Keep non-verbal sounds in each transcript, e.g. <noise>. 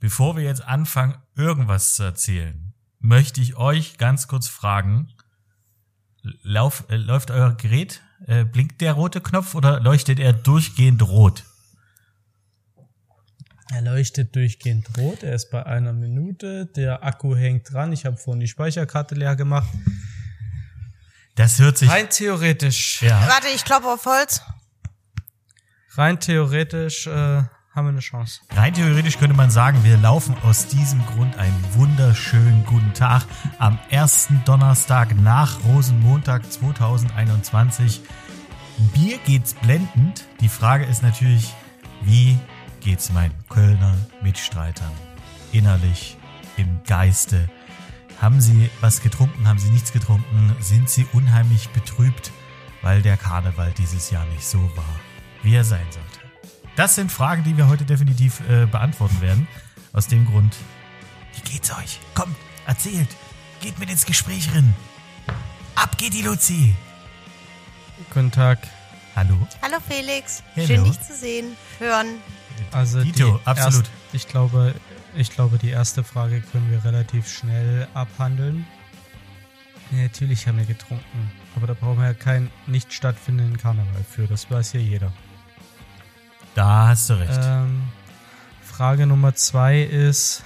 Bevor wir jetzt anfangen, irgendwas zu erzählen, möchte ich euch ganz kurz fragen, lauf, äh, läuft euer Gerät, äh, blinkt der rote Knopf oder leuchtet er durchgehend rot? Er leuchtet durchgehend rot, er ist bei einer Minute, der Akku hängt dran, ich habe vorhin die Speicherkarte leer gemacht. Das hört sich. Rein theoretisch, ja. Warte, ich klopfe auf Holz. rein theoretisch äh, haben wir eine Chance. Rein theoretisch könnte man sagen, wir laufen aus diesem Grund einen wunderschönen guten Tag am ersten Donnerstag nach Rosenmontag 2021. Bier geht's blendend. Die Frage ist natürlich, wie geht's meinen Kölner Mitstreitern innerlich, im Geiste? Haben sie was getrunken? Haben sie nichts getrunken? Sind sie unheimlich betrübt, weil der Karneval dieses Jahr nicht so war, wie er sein sollte? Das sind Fragen, die wir heute definitiv äh, beantworten werden. Aus dem Grund, wie geht's euch? Kommt, erzählt, geht mit ins Gespräch rein. Ab geht die Luzi. Guten Tag. Hallo. Hallo Felix. Hello. Schön dich zu sehen, hören. Also Dito, die absolut. Erst, ich glaube, ich glaube, die erste Frage können wir relativ schnell abhandeln. Natürlich haben wir getrunken, aber da brauchen wir ja keinen nicht stattfindenden Karneval für. Das weiß ja jeder. Da hast du recht. Ähm, Frage Nummer zwei ist,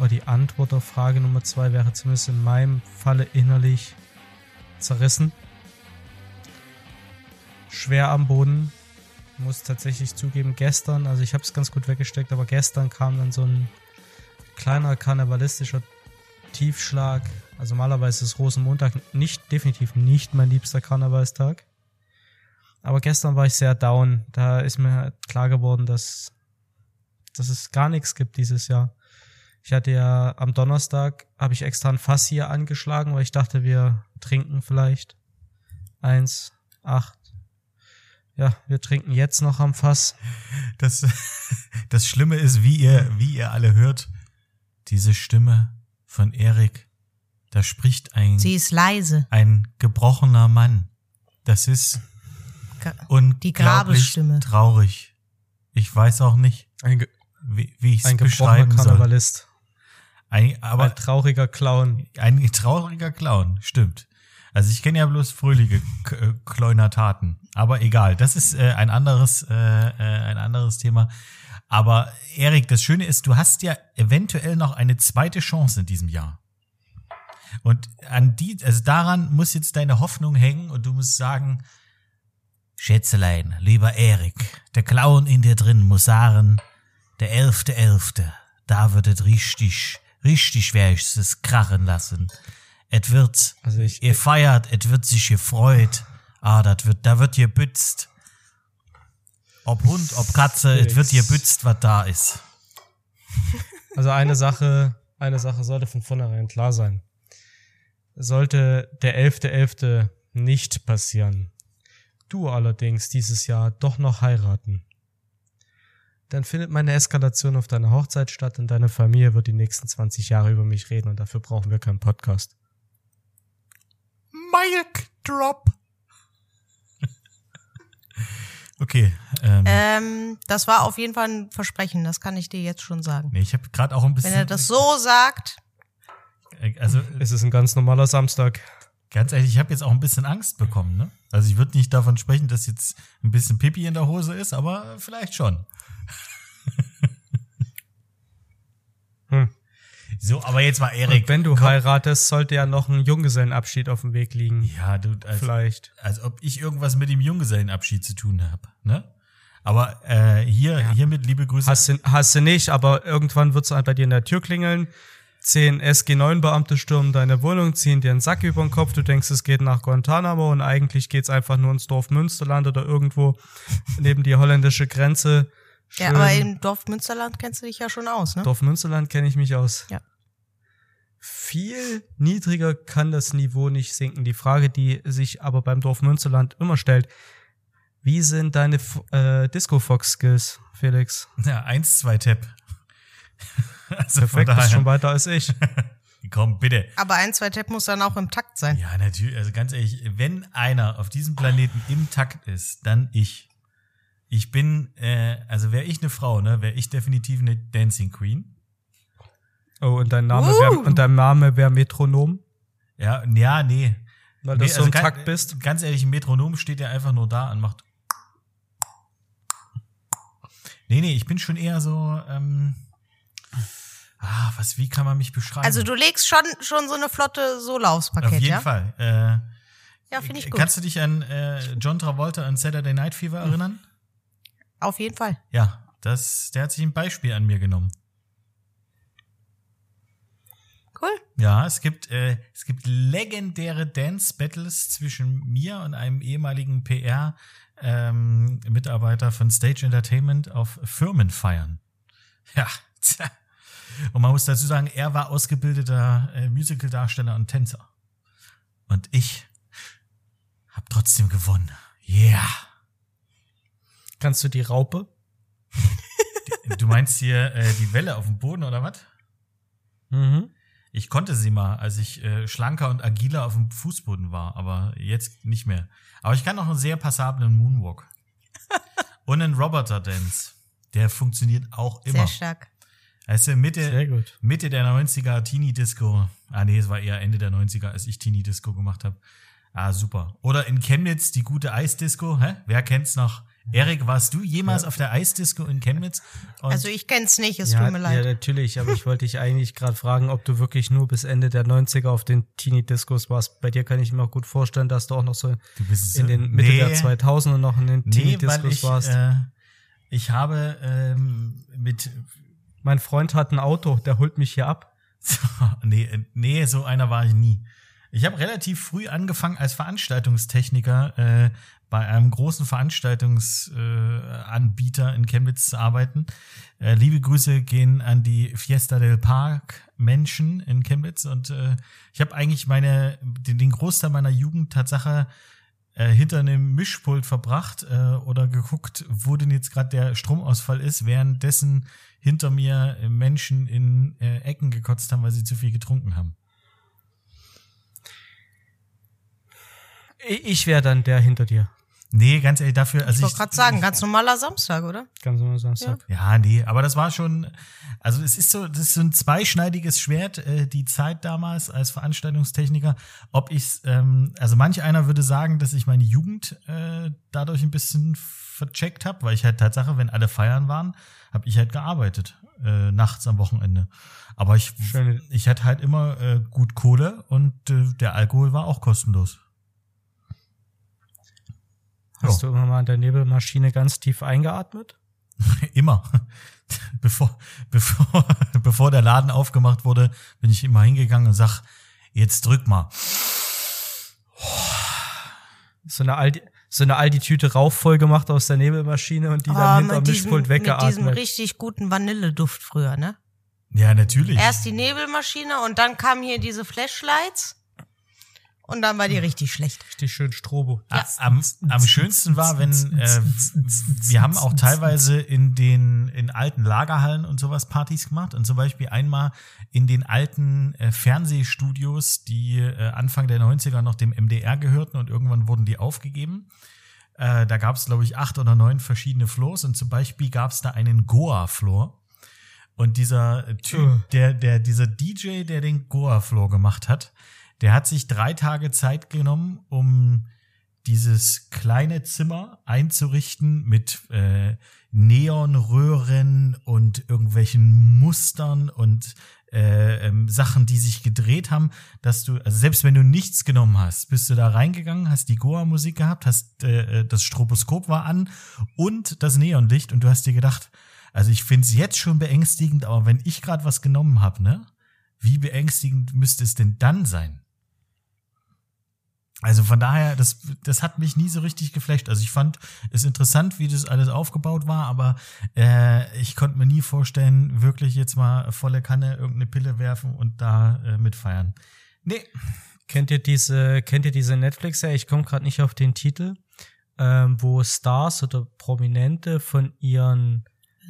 oder die Antwort auf Frage Nummer zwei wäre zumindest in meinem Falle innerlich zerrissen. Schwer am Boden. Muss tatsächlich zugeben, gestern, also ich habe es ganz gut weggesteckt, aber gestern kam dann so ein kleiner karnevalistischer Tiefschlag. Also normalerweise ist Rosenmontag nicht, definitiv nicht mein liebster Karnevalstag. Aber gestern war ich sehr down. Da ist mir klar geworden, dass, dass es gar nichts gibt dieses Jahr. Ich hatte ja am Donnerstag, habe ich extra ein Fass hier angeschlagen, weil ich dachte, wir trinken vielleicht. Eins, acht. Ja, wir trinken jetzt noch am Fass. Das, <laughs> das Schlimme ist, wie ihr, wie ihr alle hört, diese Stimme von Erik, da spricht ein, Sie ist leise. ein gebrochener Mann. Das ist Ga- unglaublich Grabesstimme. traurig. Ich weiß auch nicht, wie, wie ich es beschreiben soll. Karnevalist. Ein, aber ein trauriger Clown. ein trauriger Clown, stimmt. Also ich kenne ja bloß fröhliche äh, Kleunertaten, aber egal. Das ist äh, ein anderes, äh, äh, ein anderes Thema. Aber Erik, das Schöne ist, du hast ja eventuell noch eine zweite Chance in diesem Jahr. Und an die, also daran muss jetzt deine Hoffnung hängen und du musst sagen, Schätzelein, lieber Erik, der Clown in dir drin muss sagen, der elfte elfte, da wird es richtig, richtig werde ich es krachen lassen. Et wird, Also ich, ihr feiert, et wird sich gefreut, ah, dat wird, da wird gebützt. Ob Hund, ob Katze, et wird gebützt, was da ist. Also eine Sache, eine Sache sollte von vornherein klar sein. Sollte der 11.11. nicht passieren, du allerdings dieses Jahr doch noch heiraten, dann findet meine Eskalation auf deiner Hochzeit statt und deine Familie wird die nächsten 20 Jahre über mich reden und dafür brauchen wir keinen Podcast. Mic Drop. <laughs> okay, ähm, Ähm, das war auf jeden Fall ein Versprechen, das kann ich dir jetzt schon sagen. nee, ich habe gerade auch ein bisschen, Wenn er das so sagt, äh, also Es ist ein ganz normaler Samstag. Ganz ehrlich, ich habe jetzt auch ein bisschen Angst bekommen. Ne? Also ich würde nicht davon sprechen, dass jetzt ein bisschen Pipi in der Hose ist, aber vielleicht schon. <laughs> Hm. So, aber jetzt mal Erik. Und wenn du komm. heiratest, sollte ja noch ein Junggesellenabschied auf dem Weg liegen. Ja, du, als, Vielleicht. als ob ich irgendwas mit dem Junggesellenabschied zu tun habe. Ne? Aber äh, hier, hiermit liebe Grüße. Hast du, hast du nicht, aber irgendwann wird's halt bei dir in der Tür klingeln. Zehn SG9-Beamte stürmen deine Wohnung, ziehen dir einen Sack über den Kopf, du denkst, es geht nach Guantanamo und eigentlich geht's einfach nur ins Dorf Münsterland oder irgendwo <laughs> neben die holländische Grenze. ja, Schön. aber im Dorf Münsterland kennst du dich ja schon aus, ne? Dorf Münsterland kenne ich mich aus. Ja. Viel niedriger kann das Niveau nicht sinken. Die Frage, die sich aber beim Dorf Münsterland immer stellt, wie sind deine äh, Disco-Fox-Skills, Felix? Ja, eins, zwei Tap. <laughs> also Perfekt, bist schon weiter als ich. <laughs> komm, bitte. Aber ein, zwei Tap muss dann auch im Takt sein. Ja, natürlich. Also ganz ehrlich, wenn einer auf diesem Planeten im Takt ist, dann ich. Ich bin, äh, also wäre ich eine Frau, ne, wäre ich definitiv eine Dancing Queen. Oh, und dein Name Uh. wär, und dein Name wäre Metronom, Ja, ja, nee. weil du nee, so im ga- Takt bist. Ganz ehrlich, ein Metronom steht ja einfach nur da und macht. Nee, nee, ich bin schon eher so, ähm, ah, was, wie kann man mich beschreiben? Also du legst schon, schon so eine flotte Sohle aufs Paket, Auf jeden ja? Fall. Äh, Ja, finde ich gut. Kannst du dich an äh, John Travolta und Saturday Night Fever erinnern? Auf jeden Fall. Ja, das, der hat sich ein Beispiel an mir genommen. Cool. Ja, es gibt, äh, es gibt legendäre Dance-Battles zwischen mir und einem ehemaligen PR-Mitarbeiter von Stage Entertainment auf Firmenfeiern. Ja, <laughs> tja. Und man muss dazu sagen, er war ausgebildeter äh, Musical-Darsteller und Tänzer. Und ich habe trotzdem gewonnen. Yeah. Kannst du die Raupe? <laughs> Du meinst hier äh, die Welle auf dem Boden oder was? Mhm. Ich konnte sie mal, als ich äh, schlanker und agiler auf dem Fußboden war, aber jetzt nicht mehr. Aber ich kann noch einen sehr passablen Moonwalk. <laughs> und einen Roboter Dance. Der funktioniert auch immer. Sehr stark. Du, Mitte, Sehr gut. Mitte der 90er Teenie Disco. Ah nee, es war eher Ende der 90er, als ich Teenie Disco gemacht habe. Ah, super. Oder in Chemnitz die gute Eisdisco. Hä? Wer kennt's noch? Erik, warst du jemals auf der Eisdisco in Chemnitz? Und Also ich kenn's nicht, es ja, tut mir ja, leid. natürlich, aber ich wollte dich eigentlich gerade fragen, ob du wirklich nur bis Ende der 90er auf den Teenie-Discos warst. Bei dir kann ich mir auch gut vorstellen, dass du auch noch so du bist in den Mitte der 2000er noch in den Nee, weil Teenie-Discos ich, warst. äh, ich habe ähm, mit mein Freund hat ein Auto, der holt mich hier ab. <laughs> nee, nee, so einer war ich nie. Ich habe relativ früh angefangen als Veranstaltungstechniker äh, bei einem großen Veranstaltungsanbieter äh, in Chemnitz zu arbeiten. Äh, liebe Grüße gehen an die Fiesta del Park Menschen in Chemnitz und äh, ich habe eigentlich meine den, den Großteil meiner Jugend Tatsache äh, hinter einem Mischpult verbracht äh, oder geguckt, wo denn jetzt gerade der Stromausfall ist, währenddessen hinter mir Menschen in äh, Ecken gekotzt haben, weil sie zu viel getrunken haben. Ich wäre dann der hinter dir. Nee, ganz ehrlich, dafür, also ich wollte gerade sagen, ganz normaler Samstag, oder? Ganz normal Samstag. Ja, nee, aber das war schon, also es ist so, das ist so ein zweischneidiges Schwert, äh, die Zeit damals als Veranstaltungstechniker. Ob ich's, ähm, also manch einer würde sagen, dass ich meine Jugend äh, dadurch ein bisschen vercheckt habe, weil ich halt Tatsache, wenn alle feiern waren, habe ich halt gearbeitet, äh, nachts am Wochenende. Aber ich, ich hatte halt immer äh, gut Kohle und äh, der Alkohol war auch kostenlos. Hast Ja. du immer mal an der Nebelmaschine ganz tief eingeatmet? <laughs> Immer. <laughs> Bevor, bevor, <laughs> bevor der Laden aufgemacht wurde, bin ich immer hingegangen und sag, jetzt drück mal. So eine Aldi, so eine Aldi-Tüte Rauch voll gemacht aus der Nebelmaschine und die dann Ah, hinterm Mischpult mit diesem weggeatmet. richtig guten Vanilleduft früher, ne? Ja, natürlich. Erst die Nebelmaschine und dann kamen hier diese Flashlights und dann war die richtig schlecht. Richtig schön Strobo. A- Am, am schönsten war, wenn äh, wir haben auch teilweise in den in alten Lagerhallen und sowas Partys gemacht und zum Beispiel einmal in den alten äh, Fernsehstudios, die äh, Anfang der 90er noch dem MDR gehörten und irgendwann wurden die aufgegeben. Äh, da gab es, glaube ich, acht oder neun verschiedene Floors und zum Beispiel gab es da einen Goa-Floor. Und dieser Typ, Ugh. der, der, dieser DJ, der den Goa-Floor gemacht hat, der hat sich drei Tage Zeit genommen, um dieses kleine Zimmer einzurichten mit äh, Neonröhren und irgendwelchen Mustern und äh, ähm, Sachen, die sich gedreht haben, dass du, also selbst wenn du nichts genommen hast, bist du da reingegangen, hast die Goa-Musik gehabt, hast äh, das Stroboskop war an und das Neonlicht und du hast dir gedacht, also ich finde es jetzt schon beängstigend, aber wenn ich gerade was genommen habe, ne, wie beängstigend müsste es denn dann sein? Also von daher, das, das hat mich nie so richtig geflasht. Also ich fand es interessant, wie das alles aufgebaut war, aber äh, ich konnte mir nie vorstellen, wirklich jetzt mal volle Kanne irgendeine Pille werfen und da äh, mitfeiern. Nee. Kennt ihr diese, kennt ihr diese Netflix-Serie? Ich komme gerade nicht auf den Titel, ähm, wo Stars oder Prominente von ihren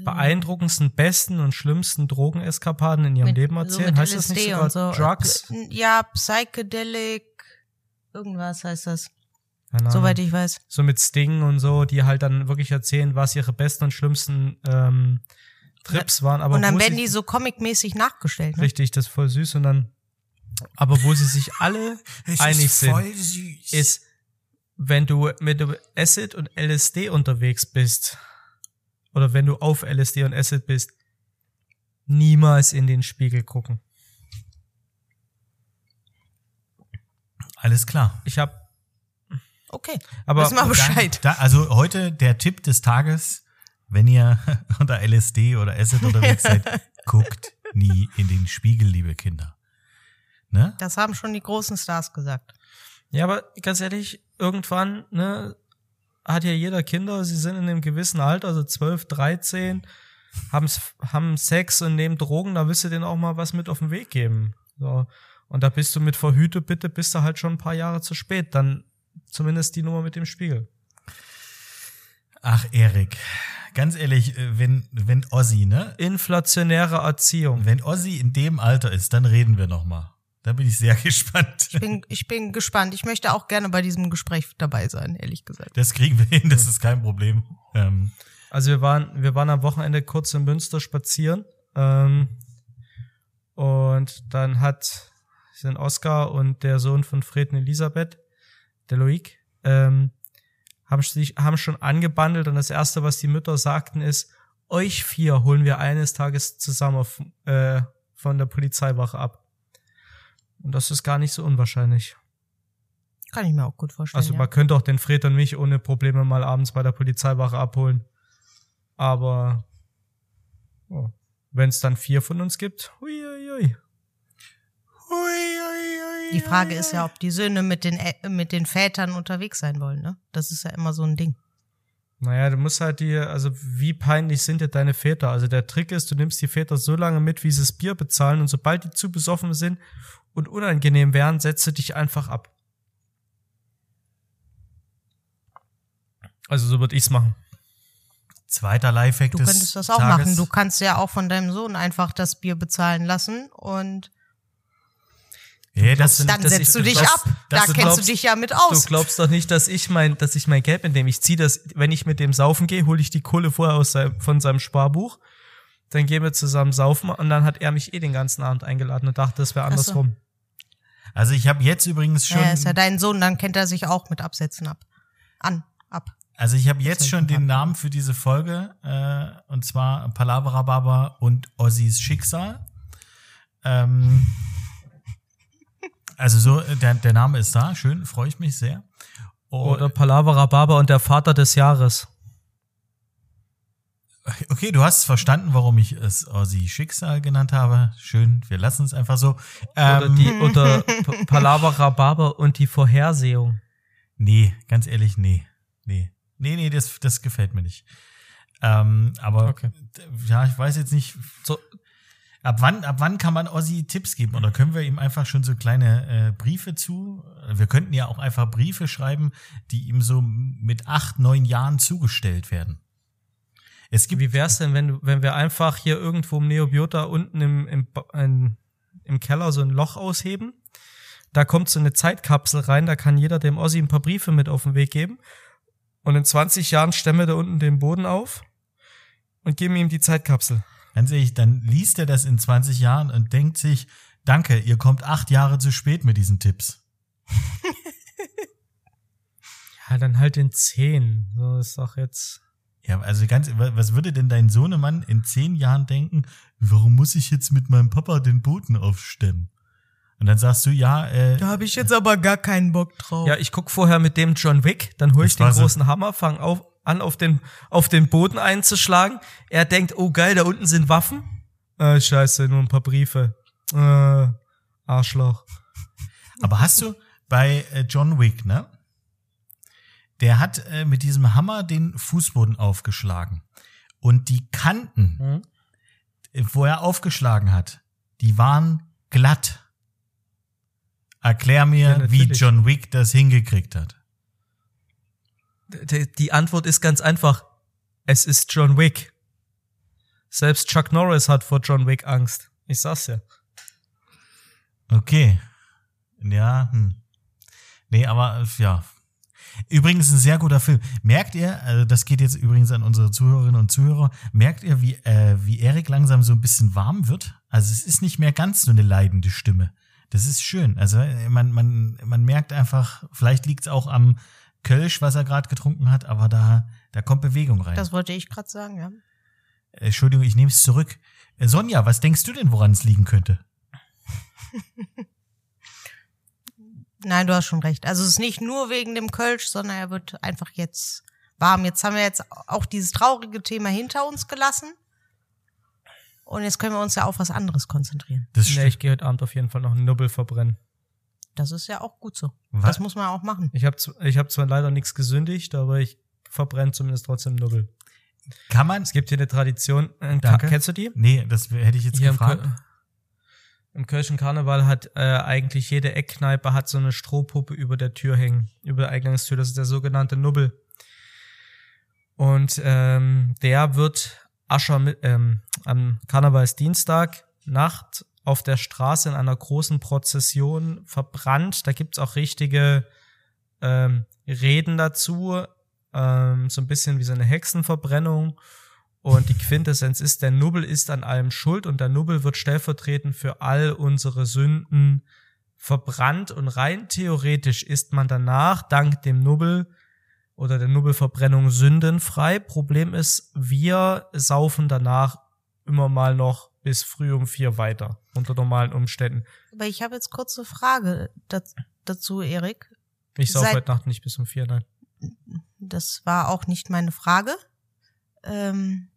beeindruckendsten, besten und schlimmsten Drogeneskapaden in ihrem Mit- Leben so erzählen. mit heißt das nicht LSD sogar und so. Drugs? Ja, Psychedelic, irgendwas heißt das. Keine Ahnung. soweit ich weiß. so mit Sting und so, die halt dann wirklich erzählen, was ihre besten und schlimmsten ähm, Trips waren. Aber und dann werden sie, die so comicmäßig nachgestellt. Ne? richtig, das ist voll süß und dann, aber wo sie sich alle <laughs> einig sind, süß. ist, wenn du mit Acid und LSD unterwegs bist oder wenn du auf LSD und Acid bist, niemals in den Spiegel gucken. Alles klar. Ich habe Okay, aber wissen wir Bescheid. Da, also heute der Tipp des Tages, wenn ihr <laughs> unter LSD oder Acid unterwegs seid, <laughs> guckt nie in den Spiegel, liebe Kinder. Ne? Das haben schon die großen Stars gesagt. Ja, aber ganz ehrlich, irgendwann, ne, hat ja jeder Kinder, sie sind in einem gewissen Alter, also 12, 13, haben's, haben Sex und nehmen Drogen, da willst du denen auch mal was mit auf den Weg geben. So. Und da bist du mit Verhüte, bitte, bist du halt schon ein paar Jahre zu spät. Dann zumindest die Nummer mit dem Spiegel. Ach, Erik, ganz ehrlich, äh, wenn, wenn Ozzy, ne? Inflationäre Erziehung. Wenn Ozzy in dem Alter ist, dann reden wir noch mal. Da bin ich sehr <laughs> gespannt. Ich bin, ich bin gespannt. Ich möchte auch gerne bei diesem Gespräch dabei sein, ehrlich gesagt. Das kriegen wir hin, das ist kein Problem. Ähm, Also wir waren, wir waren am Wochenende kurz in Münster spazieren. Ähm, und dann hat sind Oskar und der Sohn von Fred und Elisabeth, der Loic, ähm, haben sich haben schon angebandelt und das erste, was die Mütter sagten, ist: Euch vier holen wir eines Tages zusammen auf, äh, von der Polizeiwache ab. Und das ist gar nicht so unwahrscheinlich. Kann ich mir auch gut vorstellen. Also ja. man könnte auch den Fred und mich ohne Probleme mal abends bei der Polizeiwache abholen. Aber oh, wenn es dann vier von uns gibt, hui, hui, hui. Die Frage ist ja, ob die Söhne mit den, mit den Vätern unterwegs sein wollen, ne? Das ist ja immer so ein Ding. Naja, du musst halt die, also wie peinlich sind dir deine Väter? Also der Trick ist, du nimmst die Väter so lange mit, wie sie das Bier bezahlen und sobald die zu besoffen sind und unangenehm werden, setzt du dich einfach ab. Also so würde ich's machen. zweiter Lifehack Du könntest das auch Tages. machen. Du kannst ja auch von deinem Sohn einfach das Bier bezahlen lassen und ja, das, dann setzt ich- du dich das- ab. Da du kennst glaubst- du dich ja mit Du aus. glaubst doch nicht, dass ich mein, dass ich mein Geld mitnehme. Ich zieh das, wenn ich mit dem saufen gehe, hole ich die Kohle vorher aus seinem, von seinem Sparbuch. Dann gehen wir zusammen saufen und dann hat er mich eh den ganzen Abend eingeladen und dachte, das wäre so. andersrum. Also ich habe jetzt übrigens schon, ja, ist ja dein Sohn, dann kennt er sich auch mit Absätzen ab. An, ab. also ich habe jetzt schon den. Namen für diese Folge und und zwar Palavra Baba und Ozzys Schicksal. Ähm, also so, äh, der, der Name ist da, schön, freue ich mich sehr. Und- Oder Palavra Baba und der Vater des Jahres. Okay, du hast verstanden, warum ich es Ozzy Schicksal genannt habe. Schön, wir lassen es einfach so. Oder Ähm, die, oder <laughs> P- Palavra Baba und die Vorhersehung. Nee, ganz ehrlich, nee. Nee. Nee, nee, das, das gefällt mir nicht. Ähm, aber Okay. ja, ich weiß jetzt nicht, So, ab wann, ab wann kann man Ozzy Tipps geben? Oder können wir ihm einfach schon so kleine äh, Briefe zu? Wir könnten ja auch einfach Briefe schreiben, die ihm so mit acht, neun Jahren zugestellt werden. Es gibt Wie wär's denn, wenn, wenn wir einfach hier irgendwo im Neobiota unten im, im, ein, im Keller so ein Loch ausheben? Da kommt so eine Zeitkapsel rein, da kann jeder dem Ossi ein paar Briefe mit auf den Weg geben. Und in 20 Jahren stemmen wir da unten den Boden auf und geben ihm die Zeitkapsel. Ganz ehrlich, dann liest er das in 20 Jahren und denkt sich, danke, ihr kommt acht Jahre zu spät mit diesen Tipps. <laughs> Ja, dann halt in 10. So ist doch jetzt. Ja, also ganz, was würde denn dein Sohnemann in zehn Jahren denken, warum muss ich jetzt mit meinem Papa den Boden aufstemmen? Und dann sagst du, ja, äh, habe ich jetzt aber gar keinen Bock drauf. Ja, ich guck vorher mit dem John Wick, dann hol ich den war so- großen Hammer, fang auf, an, auf den, auf den Boden einzuschlagen. Er denkt, oh geil, da unten sind Waffen. Äh, scheiße, nur ein paar Briefe. Äh, Arschloch. aber hast du bei äh, John Wick, ne? Der hat äh, mit diesem Hammer den Fußboden aufgeschlagen. Und die Kanten, Hm? äh, wo er aufgeschlagen hat, die waren glatt. Erklär mir, Ja, wie. John Wick das hingekriegt hat. Die, Antwort ist ganz einfach. Es ist John Wick. Selbst Chuck Norris hat vor John Wick Angst. Ich sag's ja. Okay. Ja, hm. Nee, aber ja. Übrigens ein sehr guter Film. Merkt ihr, also das geht jetzt übrigens an unsere Zuhörerinnen und Zuhörer, merkt ihr, wie, äh, wie Erik langsam so ein bisschen warm wird? Also es ist nicht mehr ganz so eine leidende Stimme. Das ist schön. Also äh, man, man, man merkt einfach, vielleicht liegt es auch am Kölsch, was er gerade getrunken hat, aber da, da kommt Bewegung rein. Das wollte ich gerade sagen, ja. Entschuldigung, ich nehme es zurück. Äh, Sonja, was denkst du denn, woran es liegen könnte? <laughs> Nein, du hast schon recht. Also es ist nicht nur wegen dem Kölsch, sondern er wird einfach jetzt warm. Jetzt haben wir jetzt auch dieses traurige Thema hinter uns gelassen. Und jetzt können wir uns ja auf was anderes konzentrieren. Das Nee, ich gehe heute Abend auf jeden Fall noch einen Nubbel verbrennen. Das ist ja auch gut so. Was? Das muss man auch machen. Ich habe ich hab zwar leider nichts gesündigt, aber ich verbrenne zumindest trotzdem Nubbel. Kann man? Es gibt hier eine Tradition. Äh, Danke. Kennst du die? Nee, das hätte ich jetzt Hier im, gefragt. Köl im Kölschen Karneval hat äh, eigentlich jede Eckkneipe hat so eine Strohpuppe über der Tür hängen, über der Eingangstür. Das ist der sogenannte Nubbel. Und ähm, der wird Ascher mit, ähm, am Karnevalsdienstag Nacht auf der Straße in einer großen Prozession verbrannt. Da gibt's auch richtige ähm, Reden dazu, ähm, so ein bisschen wie so eine Hexenverbrennung. Und die Quintessenz ist, der Nubbel ist an allem schuld und der Nubbel wird stellvertretend für all unsere Sünden verbrannt und rein theoretisch ist man danach dank dem Nubbel oder der Nubbelverbrennung sündenfrei. Problem ist, wir saufen danach immer mal noch bis früh um vier weiter unter normalen Umständen. Aber ich habe jetzt kurz eine Frage dazu, Erik. Ich sauf heute Nacht nicht bis um vier, nein. Das war auch nicht meine Frage. Ähm,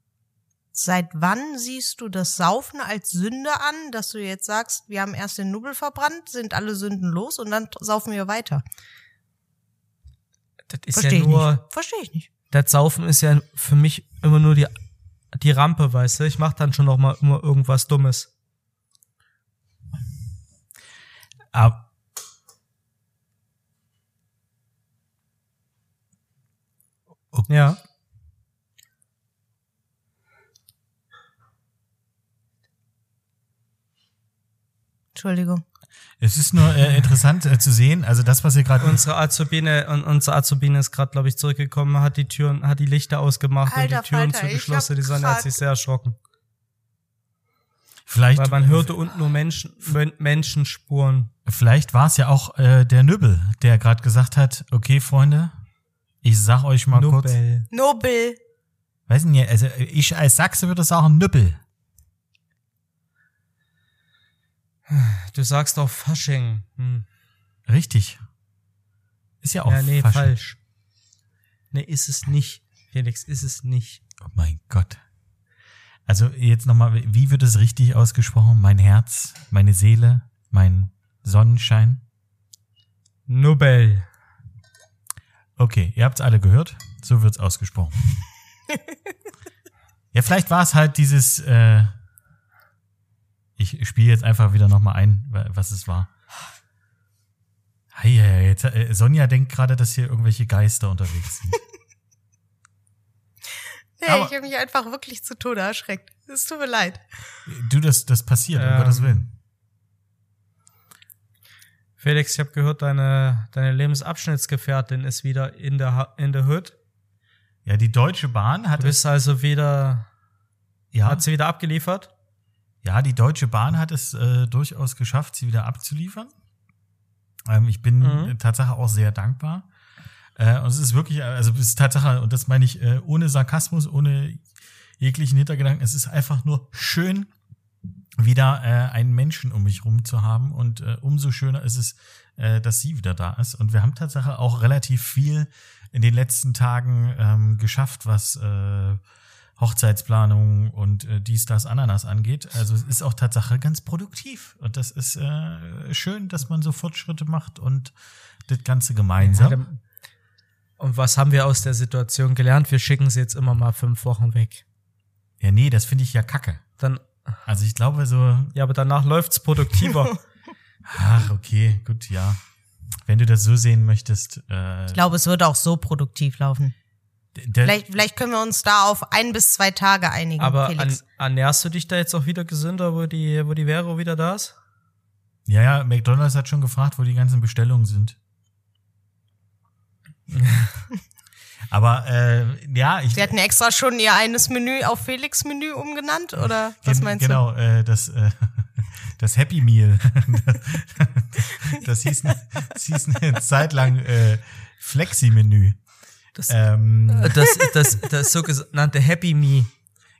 seit wann siehst du das Saufen als Sünde an, dass du jetzt sagst, wir haben erst den Nubbel verbrannt, sind alle Sünden los und dann saufen wir weiter? Das ist Verstehe ja ich nur, nicht. Verstehe ich nicht. das Saufen ist ja für mich immer nur die, die Rampe, weißt du. Ich mach dann schon noch mal immer irgendwas Dummes. Aber Ja. Entschuldigung. Es ist nur äh, interessant äh, zu sehen, also das, was ihr gerade Unsere Azubine, und unsere Azubine ist gerade, glaube ich, zurückgekommen, hat die Türen, hat die Lichter ausgemacht Alter und die Türen Falter, zugeschlossen. Die Sonne hat sich sehr erschrocken. vielleicht, Weil man hörte unten nur Menschen, Men- Menschenspuren. vielleicht war es ja auch äh, der Nübbel, der gerade gesagt hat, okay, Freunde, ich sag euch mal kurz, Nobel. Weiß nicht, also ich als Sachse würde sagen Nübbel. Du sagst doch Fasching. Hm. Richtig. Ist ja auch Ja, nee, Fasching. falsch. Nee, ist es nicht. Felix, ist es nicht. Oh mein Gott. Also jetzt nochmal, wie wird es richtig ausgesprochen? Mein Herz, meine Seele, mein Sonnenschein. Nobel. Okay, ihr habt's alle gehört. So wird's ausgesprochen. <laughs> ja, vielleicht war es halt dieses. Äh, ich spiele jetzt einfach wieder nochmal ein, wa- was es war. Hey, hey, jetzt, äh, Sonja denkt gerade, dass hier irgendwelche Geister unterwegs sind. <laughs> Nee, Aber- ich habe mich einfach wirklich zu Tode erschreckt. Es tut mir leid. du, das, das passiert, um Ähm, Gottes Willen. Felix, ich habe gehört, deine, deine Lebensabschnittsgefährtin ist wieder in der, Ha- in der Hood. Ja, die Deutsche Bahn hat Du bist also wieder, ja, hat sie wieder abgeliefert? Ja, die Deutsche Bahn hat es äh, durchaus geschafft, sie wieder abzuliefern. Ähm, ich bin Mhm. äh, Tatsache auch sehr dankbar. Äh, und es ist wirklich, also es ist Tatsache, und das meine ich äh, ohne Sarkasmus, ohne jeglichen Hintergedanken, es ist einfach nur schön, wieder äh, einen Menschen um mich rum zu haben. Und äh, umso schöner ist es, äh, dass sie wieder da ist. Und wir haben Tatsache auch relativ viel in den letzten Tagen ähm, geschafft, was äh, Hochzeitsplanung und äh, dies, das, Ananas angeht. Also es ist auch Tatsache ganz produktiv. Und das ist äh, schön, dass man so Fortschritte macht und das Ganze gemeinsam. Und was haben wir aus der Situation gelernt? Wir schicken sie jetzt immer mal fünf Wochen weg. Ja, nee, das finde ich ja kacke. Dann, Also ich glaube so, ja, aber danach läuft's produktiver. <laughs> <laughs> ach, okay, gut, ja. Wenn du das so sehen möchtest, äh, Ich glaube, es wird auch so produktiv laufen. Der, Vielleicht, vielleicht können wir uns da auf ein bis zwei Tage einigen, aber an, Felix. ernährst du dich da jetzt auch wieder gesünder, wo die, wo die Vero wieder da ist? ja, ja, McDonalds hat schon gefragt, wo die ganzen Bestellungen sind. <laughs> Aber äh, ja, ich. Sie hatten extra schon ihr eines Menü auf Felix Menü umgenannt, oder was Gen- meinst genau, äh, das, äh, <laughs> das Happy Meal. <laughs> das, hieß, eine- das hieß eine Zeit lang äh, Flexi-Menü. Das, Ähm, das, das, das sogenannte Happy Me.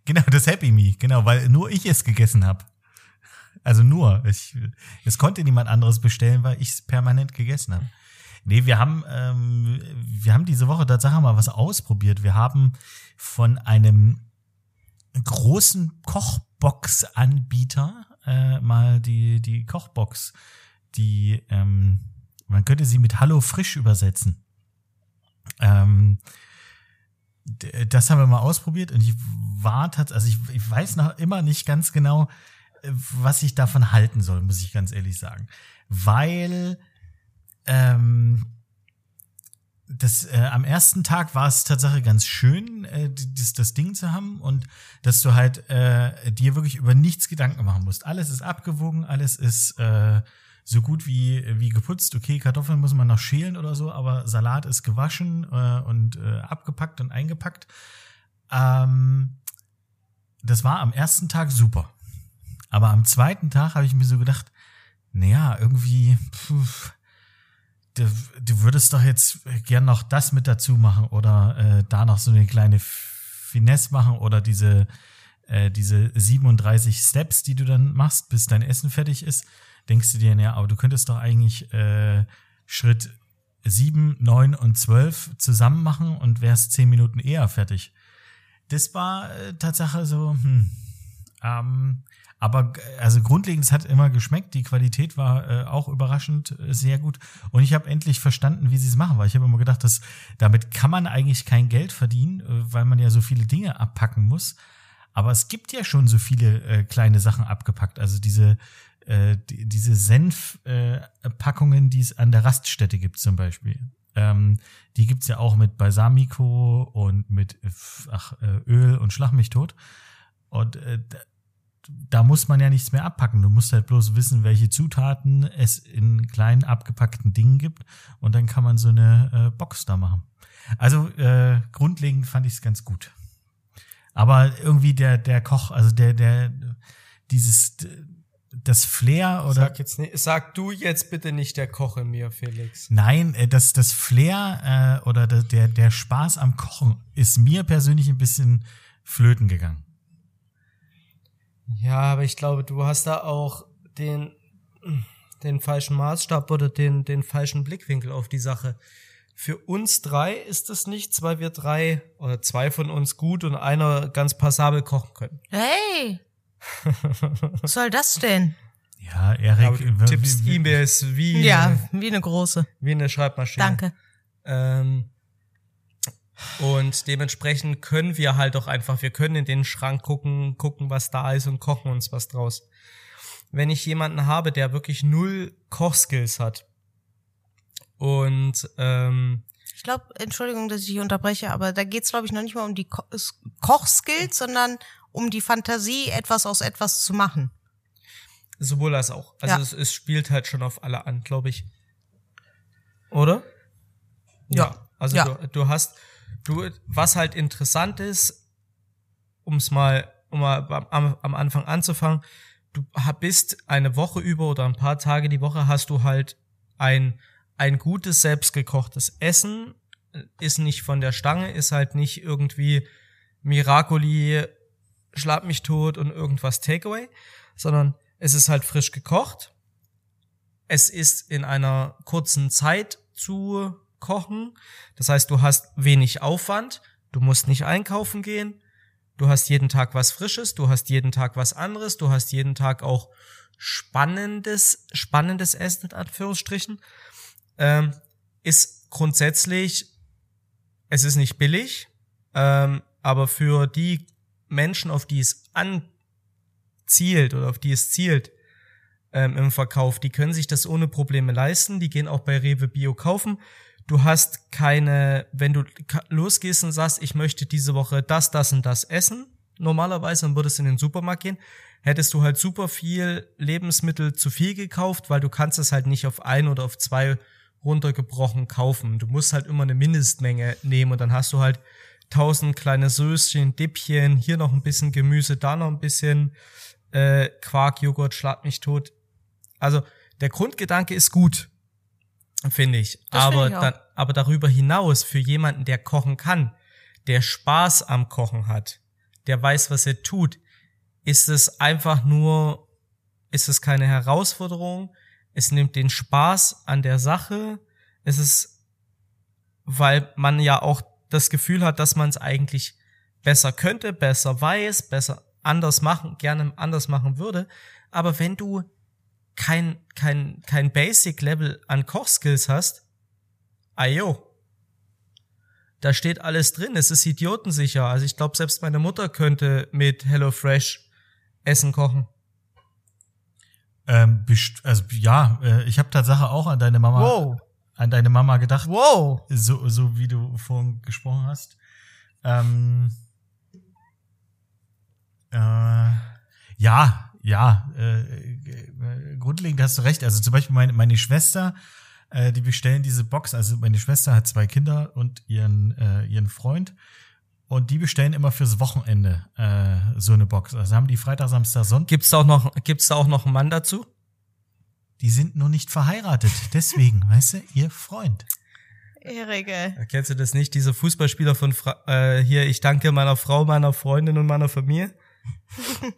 genau, das Happy Me, genau, weil nur ich es gegessen habe. Also nur. Ich, es konnte niemand anderes bestellen, weil ich es permanent gegessen habe. Nee, wir haben, ähm, wir haben diese Woche tatsächlich mal was ausprobiert. Wir haben von einem großen Kochbox-Anbieter äh, mal die, die Kochbox, die, ähm, man könnte sie mit Hallo Frisch übersetzen. Ähm, das haben wir mal ausprobiert und ich war also ich, ich weiß noch immer nicht ganz genau, äh, was ich davon halten soll, muss ich ganz ehrlich sagen. Weil ähm, das äh, am ersten Tag war es tatsächlich ganz schön, äh, das, das Ding zu haben und dass du halt äh, dir wirklich über nichts Gedanken machen musst. Alles ist abgewogen, alles ist äh, so gut wie wie geputzt. Okay, Kartoffeln muss man noch schälen oder so, aber Salat ist gewaschen äh, und äh, abgepackt und eingepackt. Ähm, das war am ersten Tag super. Aber am zweiten Tag habe ich mir so gedacht, naja, irgendwie, puh, du, du würdest doch jetzt gern noch das mit dazu machen oder äh, da noch so eine kleine Finesse machen oder diese, äh, diese 37 Steps, die du dann machst, bis dein Essen fertig ist, denkst du dir, naja, aber du könntest doch eigentlich äh, Schritt 7, 9 und 12 zusammen machen und wärst 10 Minuten eher fertig. Das war äh, Tatsache so, hm, ähm, aber also grundlegend, es hat immer geschmeckt. Die Qualität war äh, auch überraschend äh, sehr gut. Und ich habe endlich verstanden, wie sie es machen, weil ich habe immer gedacht, dass damit kann man eigentlich kein Geld verdienen, äh, weil man ja so viele Dinge abpacken muss. Aber es gibt ja schon so viele äh, kleine Sachen abgepackt. Also diese äh, die, diese Senfpackungen, äh, die es an der Raststätte gibt zum Beispiel. Ähm, die gibt's ja auch mit Balsamico und mit ach, äh, Öl und Schlag mich tot. Und äh, da, da muss man ja nichts mehr abpacken. Du musst halt bloß wissen, welche Zutaten es in kleinen abgepackten Dingen gibt. Und dann kann man so eine äh, Box da machen. Also äh, grundlegend fand ich es ganz gut. Aber irgendwie der, der Koch, also der, der, dieses, das Flair oder. Sag, jetzt nicht, sag du jetzt bitte nicht der Koch in mir, Felix. Nein, äh, das, das Flair äh, oder der- der, der Spaß am Kochen ist mir persönlich ein bisschen flöten gegangen. Ja, aber ich glaube, du hast da auch den, den falschen Maßstab oder den, den falschen Blickwinkel auf die Sache. Für uns drei ist es nichts, weil wir drei oder zwei von uns gut und einer ganz passabel kochen können. Hey! Was soll das denn? Ja, Erik. Du tippst E-Mails wie, Ja, wie eine große. wie eine Schreibmaschine. Danke. Ähm, und dementsprechend können wir halt auch einfach, wir können in den Schrank gucken, gucken, was da ist und kochen uns was draus. Wenn ich jemanden habe, der wirklich null Kochskills hat und ähm, Ich glaube, Entschuldigung, dass ich dich unterbreche, aber da geht's, glaube ich, noch nicht mal um die Ko Kochskills, sondern um die Fantasie, etwas aus etwas zu machen. sowohl als auch. Also Ja. es, es spielt halt schon auf alle an, glaube ich. Oder? Ja. Also Ja. Du, du hast, du, was halt interessant ist, um es mal, um mal am, am Anfang anzufangen, du bist eine Woche über oder ein paar Tage die Woche hast du halt ein, ein gutes selbstgekochtes Essen, ist nicht von der Stange, ist halt nicht irgendwie Miracoli, schlag mich tot und irgendwas Takeaway, sondern es ist halt frisch gekocht. Es ist in einer kurzen Zeit zu kochen. Das heißt, du hast wenig Aufwand. Du musst nicht einkaufen gehen. Du hast jeden Tag was Frisches. Du hast jeden Tag was anderes. Du hast jeden Tag auch spannendes, spannendes Essen, in Anführungsstrichen. Ähm, ist grundsätzlich, es ist nicht billig, ähm, aber für die Menschen, auf die es anzielt oder auf die es zielt, ähm, im Verkauf, die können sich das ohne Probleme leisten, die gehen auch bei Rewe Bio kaufen. Du hast keine, wenn du losgehst und sagst, ich möchte diese Woche das, das und das essen, normalerweise und würdest in den Supermarkt gehen, hättest du halt super viel Lebensmittel zu viel gekauft, weil du kannst es halt nicht auf ein oder auf zwei runtergebrochen kaufen. Du musst halt immer eine Mindestmenge nehmen und dann hast du halt tausend kleine Söschen, Dippchen, hier noch ein bisschen Gemüse, da noch ein bisschen äh, Quark, Joghurt, schlag mich tot. Also der Grundgedanke ist gut, finde ich. Das aber find ich dann, aber darüber hinaus für jemanden, der kochen kann, der Spaß am Kochen hat, der weiß, was er tut, ist es einfach nur, ist es keine Herausforderung. Es nimmt den Spaß an der Sache. Es ist, weil man ja auch das Gefühl hat, dass man es eigentlich besser könnte, besser weiß, besser anders machen, gerne anders machen würde. Aber wenn du kein, kein, kein Basic-Level an Kochskills hast, ayo, da steht alles drin. Es ist idiotensicher. Also ich glaube, selbst meine Mutter könnte mit HelloFresh Essen kochen. Ähm, also ja, äh, ich habe Tatsache auch an deine Mama, Wow. An deine Mama gedacht, Wow. so, so wie du vorhin gesprochen hast. Ähm, äh, ja, ja, äh, äh, grundlegend hast du recht. Also zum Beispiel meine, meine Schwester, äh, die bestellen diese Box. Also meine Schwester hat zwei Kinder und ihren, äh, ihren Freund. Und die bestellen immer fürs Wochenende äh, so eine Box. Also haben die Freitag, Samstag, Sonntag. Gibt's da auch noch, gibt's da auch noch einen Mann dazu? Die sind nur nicht verheiratet. Deswegen, <laughs> weißt du, ihr Freund. Erik, ey. Kennst du das nicht? Diese Fußballspieler von Fra äh, hier, ich danke meiner Frau, meiner Freundin und meiner Familie. <laughs>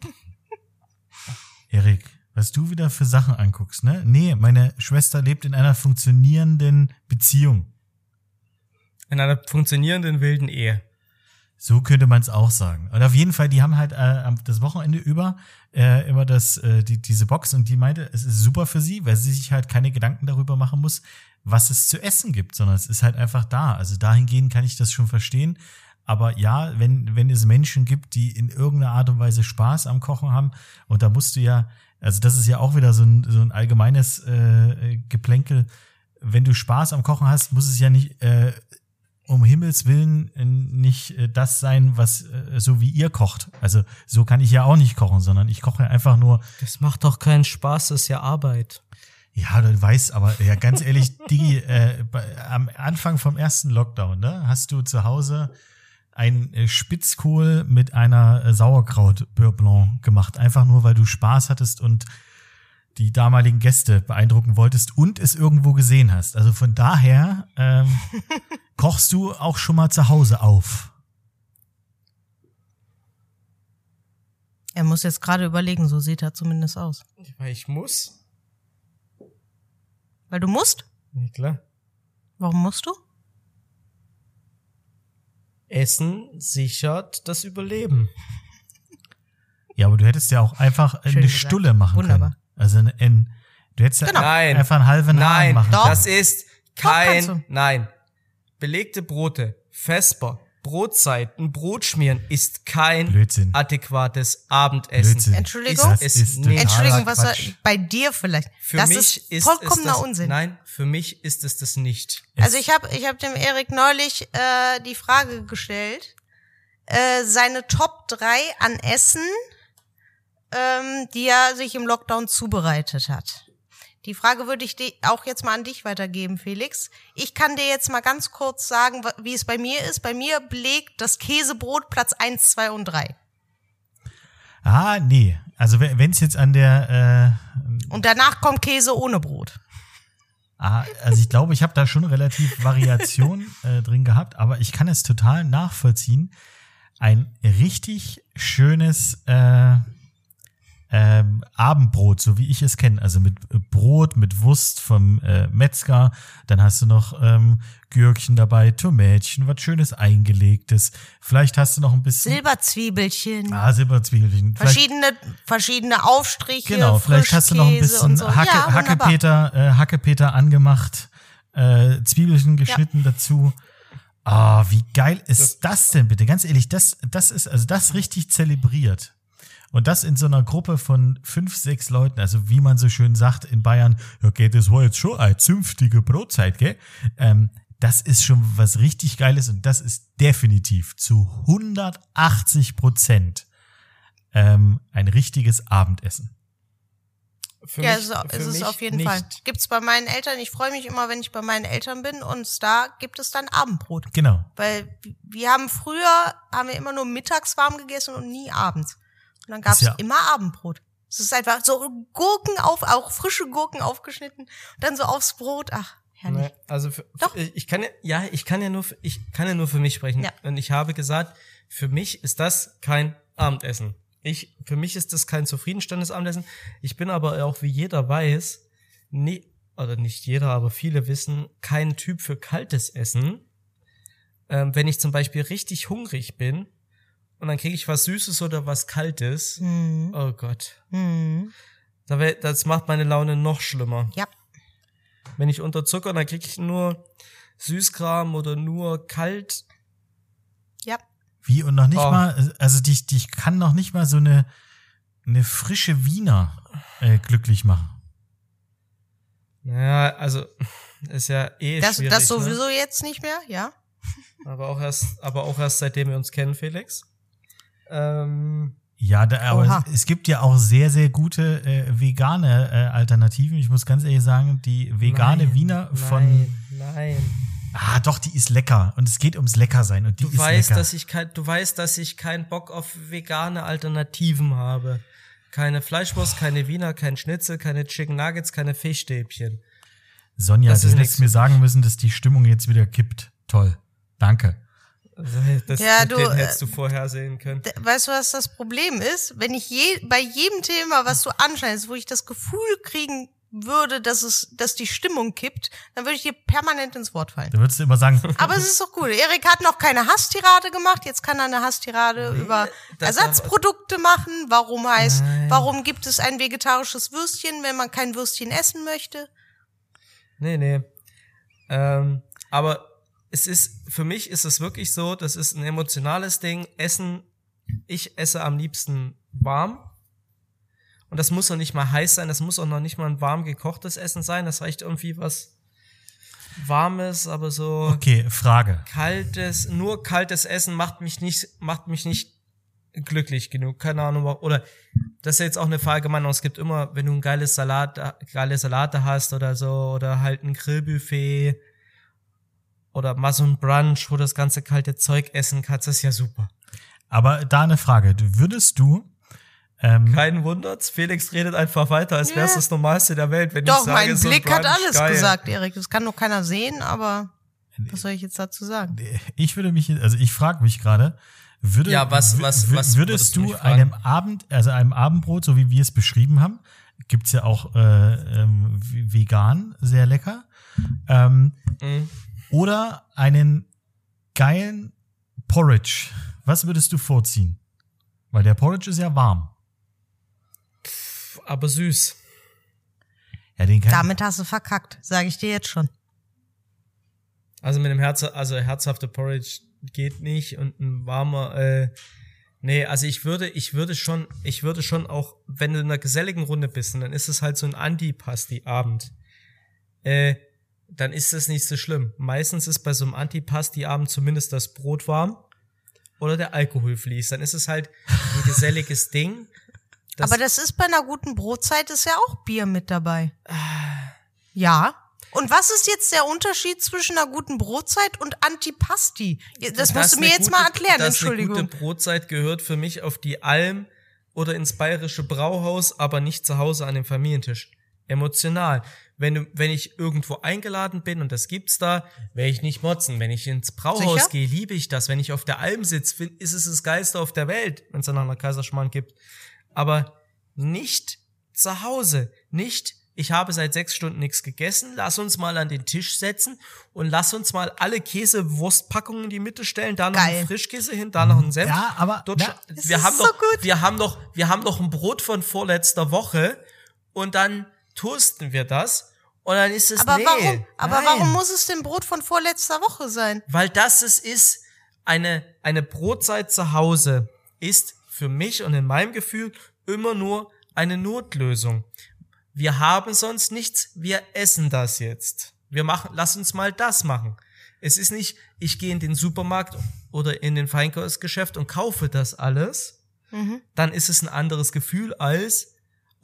Erik, was du wieder für Sachen anguckst, ne? Nee, meine Schwester lebt in einer funktionierenden Beziehung. In einer funktionierenden wilden Ehe. So könnte man es auch sagen. Und auf jeden Fall, die haben halt äh, das Wochenende über äh, immer das, äh, die, diese Box und die meinte, es ist super für sie, weil sie sich halt keine Gedanken darüber machen muss, was es zu essen gibt, sondern es ist halt einfach da. Also dahingehend kann ich das schon verstehen. Aber ja, wenn, wenn es Menschen gibt, die in irgendeiner Art und Weise Spaß am Kochen haben, und da musst du ja, also das ist ja auch wieder so ein, so ein allgemeines äh, Geplänkel, wenn du Spaß am Kochen hast, muss es ja nicht äh, um Himmels Willen äh, nicht äh, das sein, was äh, so wie ihr kocht. Also so kann ich ja auch nicht kochen, sondern ich koche einfach nur, Das macht doch keinen Spaß, das ist ja Arbeit. ja, du weißt, aber ja, ganz ehrlich, <laughs> Digi, äh, bei, am Anfang vom ersten Lockdown, ne, hast du zu Hause ein Spitzkohl mit einer Sauerkraut Beurre Blanc gemacht, einfach nur, weil du Spaß hattest und die damaligen Gäste beeindrucken wolltest und es irgendwo gesehen hast. Also von daher ähm, <laughs> kochst du auch schon mal zu Hause auf. Er muss jetzt gerade überlegen, so sieht er zumindest aus. Weil ich muss. Weil du musst? Ja, klar. Warum musst du? Essen sichert das Überleben. <laughs> Ja, aber du hättest ja auch einfach Schön eine gesagt. Stulle machen Wunderbar. können. Also ein, ein du hättest Genau. ja einfach einen halben Hahn Nein, machen Doch. können. das ist kein, nein. Belegte Brote, Vesper, Brotzeiten, Brot schmieren ist kein Blödsinn. adäquates Abendessen. Blödsinn. Entschuldigung? Ist Das es ist totaler Entschuldigung, was er, bei dir vielleicht. Für das mich ist, ist vollkommener es das, Unsinn. Nein, für mich ist es das nicht. Es- Also ich habe ich hab dem Erik neulich äh, die Frage gestellt, äh, seine Top 3 an Essen, ähm, die er sich im Lockdown zubereitet hat. Die Frage würde ich auch jetzt mal an dich weitergeben, Felix. Ich kann dir jetzt mal ganz kurz sagen, wie es bei mir ist. Bei mir belegt das Käsebrot Platz 1, 2 und 3. Ah, nee. Also wenn es jetzt an der äh, Und danach kommt Käse ohne Brot. Ah, also ich glaube, ich habe da schon relativ Variation äh, drin gehabt, aber ich kann es total nachvollziehen. Ein richtig schönes äh, ähm, Abendbrot, so wie ich es kenne, also mit äh, Brot, mit Wurst vom äh, Metzger, dann hast du noch ähm, Gürkchen dabei, Tomätchen, was schönes eingelegtes. Vielleicht hast du noch ein bisschen Silberzwiebelchen, ah, Silberzwiebelchen. Vielleicht- verschiedene, verschiedene Aufstriche, Genau, vielleicht hast du noch ein bisschen so. Hacke, ja. Hackepeter, äh, Hackepeter angemacht, äh, Zwiebelchen geschnitten dazu. Ah, wie geil ist das denn bitte? Ganz ehrlich, das, das ist, also das richtig zelebriert. Und das in so einer Gruppe von fünf, sechs Leuten, also wie man so schön sagt in Bayern, ja, okay, das war jetzt schon eine zünftige Brotzeit, gell? Ähm, das ist schon was richtig Geiles und das ist definitiv zu 180 Prozent ähm, ein richtiges Abendessen. Für ja, mich, es ist, für es ist mich auf jeden nicht. Fall. Gibt's bei meinen Eltern. Ich freue mich immer, wenn ich bei meinen Eltern bin und da gibt es dann Abendbrot. Genau. Weil wir haben früher, haben wir immer nur mittags warm gegessen und nie abends. Und dann gab's ja- immer Abendbrot. Es ist einfach so Gurken auf, auch frische Gurken aufgeschnitten und dann so aufs Brot. Ach, herrlich. Ne, also für, Doch. für, ich kann ja, ja, ich kann ja nur, für, ich kann ja nur für mich sprechen. Ja. Und ich habe gesagt, für mich ist das kein Abendessen. Ich, für mich ist das kein zufriedenstellendes Abendessen. Ich bin aber auch, wie jeder weiß, nie, oder nicht jeder, aber viele wissen, kein Typ für kaltes Essen. Ähm, wenn ich zum Beispiel richtig hungrig bin und dann kriege ich was Süßes oder was Kaltes, Hm. oh Gott, Hm. wär, das macht meine Laune noch schlimmer. Ja. Wenn ich unterzucker, dann kriege ich nur Süßkram oder nur kalt. Ja. Wie und noch nicht Oh. mal, also dich, dich kann noch nicht mal so eine, eine frische Wiener äh, glücklich machen. Naja, also ist ja eh Das, schwierig. das sowieso Ne? jetzt nicht mehr, ja? Aber auch erst, aber auch erst seitdem wir uns kennen, Felix. Ähm, Ja, da, aber es, es gibt ja auch sehr, sehr gute äh, vegane äh, Alternativen. Ich muss ganz ehrlich sagen, die vegane nein, Wiener von. Nein, nein. Ah, doch, die ist lecker. Und es geht ums Leckersein. Und die Du ist weißt, lecker. dass ich kein, du weißt, dass ich keinen Bock auf vegane Alternativen habe. Keine Fleischwurst, keine Wiener, kein Schnitzel, keine Chicken Nuggets, keine Fischstäbchen. Sonja, das du hättest mir sagen müssen, dass die Stimmung jetzt wieder kippt. Toll. Danke. <laughs> Das, Ja, du, den hättest äh, du vorhersehen können. Weißt du, was das Problem ist? Wenn ich je, bei jedem Thema, was du anschneidest, wo ich das Gefühl kriegen würde, dass es, dass die Stimmung kippt, dann würde ich dir permanent ins Wort fallen. Da würdest du immer sagen, <laughs> Aber es ist doch cool. Erik hat noch keine Hasstirade gemacht. Jetzt kann er eine Hasstirade über das Ersatzprodukte machen. Warum heißt, Nein. warum gibt es ein vegetarisches Würstchen, wenn man kein Würstchen essen möchte? Nee, nee. Ähm, aber es ist, für mich ist es wirklich so, das ist ein emotionales Ding. Essen, ich esse am liebsten warm. Und das muss auch nicht mal heiß sein, das muss auch noch nicht mal ein warm gekochtes Essen sein. Das reicht irgendwie was Warmes, aber so okay, Frage. kaltes, nur kaltes Essen macht mich nicht, macht mich nicht glücklich genug. Keine Ahnung, oder das ist jetzt auch eine Verallgemeinung. Es gibt immer, wenn du ein geiles Salat, geile Salate hast oder so, oder halt ein Grillbuffet oder mal so ein Brunch, wo du das ganze kalte Zeug essen kannst, das ist ja super. Aber da eine Frage. Du- Würdest du, ähm, Kein Wundert's, Felix redet einfach weiter, als wäre es Ja. das Normalste der Welt. Wenn Doch, ich sage, mein so Blick hat alles geil. gesagt, Erik. Das kann doch keiner sehen, aber was soll ich jetzt dazu sagen? ich würde mich, also ich frage mich gerade, würde, Ja, was- was- was würdest würdest du einem Abend, also einem Abendbrot, so wie wir es beschrieben haben, gibt's ja auch äh, ähm, vegan, sehr lecker, ähm, Mhm. Oder einen geilen Porridge. Was würdest du vorziehen? Weil der Porridge ist ja warm. Aber süß. Ja, den kann Damit hast du verkackt, sage ich dir jetzt schon. Also mit dem Herz, also herzhafte Porridge geht nicht und ein warmer, äh, nee, also ich würde, ich würde schon, ich würde schon auch, wenn du in einer geselligen Runde bist, und dann ist es halt so ein Antipasti-Abend, äh, dann ist das nicht so schlimm. Meistens ist bei so einem Antipasti-Abend zumindest das Brot warm oder der Alkohol fließt. Dann ist es halt ein <laughs> geselliges Ding. Das- Aber das ist bei einer guten Brotzeit ist ja auch Bier mit dabei. Ah. Ja. Und was ist jetzt der Unterschied zwischen einer guten Brotzeit und Antipasti? Das, musst du mir jetzt gute- mal erklären, dass Entschuldigung. Eine gute Brotzeit gehört für mich auf die Alm oder ins bayerische Brauhaus, aber nicht zu Hause an dem Familientisch. Emotional. Wenn, du, wenn ich irgendwo eingeladen bin und das gibt's da, werde ich nicht motzen. Wenn ich ins Brauhaus Sicher? gehe, liebe ich das. Wenn ich auf der Alm sitze, ist es das Geilste auf der Welt, wenn es dann noch eine Kaiserschmarrn gibt. Aber nicht zu Hause. Nicht, ich habe seit sechs Stunden nichts gegessen, lass uns mal an den Tisch setzen und lass uns mal alle Käsewurstpackungen in die Mitte stellen, da noch Geil. einen Frischkäse hin, da noch einen Senf. Ja, aber- Dort na, wir haben so doch, gut. wir haben doch, wir haben doch ein Brot von vorletzter Woche und dann toasten wir das und dann ist es aber nee, warum, aber nein. warum muss es denn Brot von vorletzter Woche sein? Weil das es ist, eine, eine Brotzeit zu Hause ist für mich und in meinem Gefühl immer nur eine Notlösung. Wir haben sonst nichts, wir essen das jetzt. Wir machen, lass uns mal das machen. Es ist nicht, ich gehe in den Supermarkt oder in den Feinkostgeschäft und kaufe das alles. Dann ist es ein anderes Gefühl als,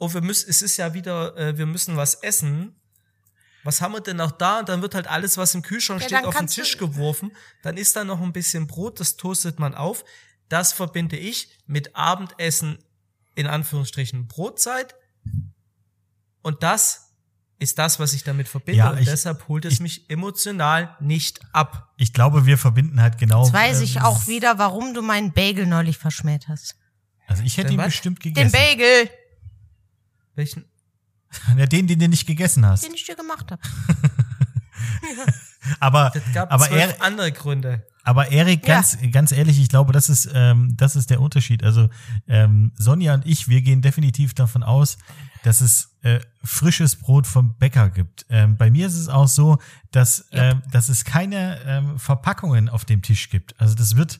oh, wir müssen, es ist ja wieder, äh, wir müssen was essen. Was haben wir denn noch da? Und dann wird halt alles, was im Kühlschrank Ja, steht, auf den Tisch geworfen. Dann ist da noch ein bisschen Brot, das toastet man auf. Das verbinde ich mit Abendessen, in Anführungsstrichen Brotzeit. Und das ist das, was ich damit verbinde. Ja, und ich- deshalb holt es ich- mich emotional nicht ab. Ich glaube, wir verbinden halt genau. Jetzt weiß ich ähm, auch wieder, warum du meinen Bagel neulich verschmäht hast. Also ich hätte Den ihn was? bestimmt Den gegessen. Bagel, Welchen? <laughs> Ja, den, den du nicht gegessen hast. den ich dir gemacht habe. <laughs> Aber, Das gab aber zwölf er, andere Gründe. Aber Erik, Ja. ganz, ganz ehrlich, ich glaube, das ist, ähm, das ist der Unterschied. Also ähm, Sonja und ich, wir gehen definitiv davon aus, dass es äh, frisches Brot vom Bäcker gibt. Ähm, bei mir ist es auch so, dass, Ja. ähm, dass es keine ähm, Verpackungen auf dem Tisch gibt. Also das wird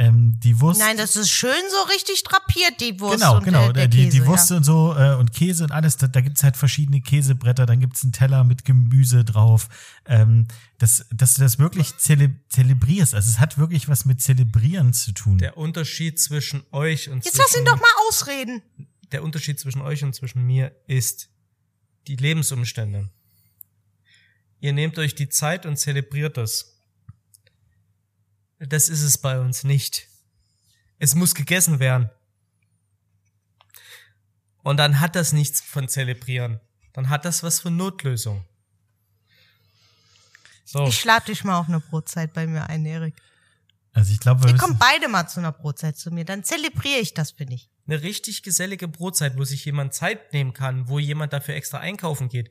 ähm, die Wurst. Nein, das ist schön so richtig drapiert, die Wurst Genau, und genau. der, der die, Käse, die Wurst ja. und so äh, und Käse und alles, da, da gibt's halt verschiedene Käsebretter, dann gibt's einen Teller mit Gemüse drauf. Ähm, dass, dass du das wirklich zele zelebrierst. Also es hat wirklich was mit Zelebrieren zu tun. Der Unterschied zwischen euch und Jetzt lass ihn doch mal ausreden. der Unterschied zwischen euch und zwischen mir ist die Lebensumstände. Ihr nehmt euch die Zeit und zelebriert das. Das ist es bei uns nicht. Es muss gegessen werden. Und dann hat das nichts von zelebrieren. Dann hat das was von Notlösung. So. Ich lade dich mal auf eine Brotzeit bei mir ein, Erik. Also ich glaube, wir Wir müssen, kommen beide mal zu einer Brotzeit zu mir. Dann zelebriere ich das für dich. eine richtig gesellige Brotzeit, wo sich jemand Zeit nehmen kann, wo jemand dafür extra einkaufen geht,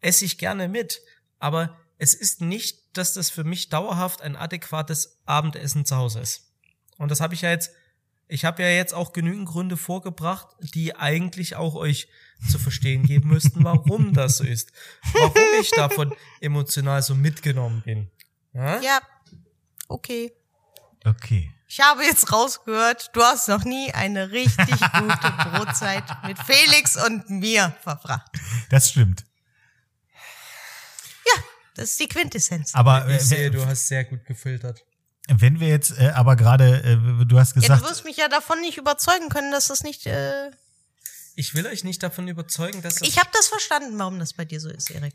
esse ich gerne mit. Aber es ist nicht, dass das für mich dauerhaft ein adäquates Abendessen zu Hause ist. Und das habe ich ja jetzt, ich habe ja jetzt auch genügend Gründe vorgebracht, die eigentlich auch euch zu verstehen geben müssten, warum <laughs> das so ist. Warum ich davon emotional so mitgenommen bin. Ja? Ja, okay. okay. Ich habe jetzt rausgehört, du hast noch nie eine richtig <laughs> gute Brotzeit mit Felix und mir verbracht. Das stimmt. Ja, das ist die Quintessenz. Aber äh, Ich sehe, wenn, du hast sehr gut gefiltert. wenn wir jetzt aber äh, aber gerade, äh, du hast ja, gesagt, du wirst mich ja davon nicht überzeugen können, dass das nicht. Äh Ich will euch nicht davon überzeugen, dass das ich habe das verstanden, warum das bei dir so ist, Erik.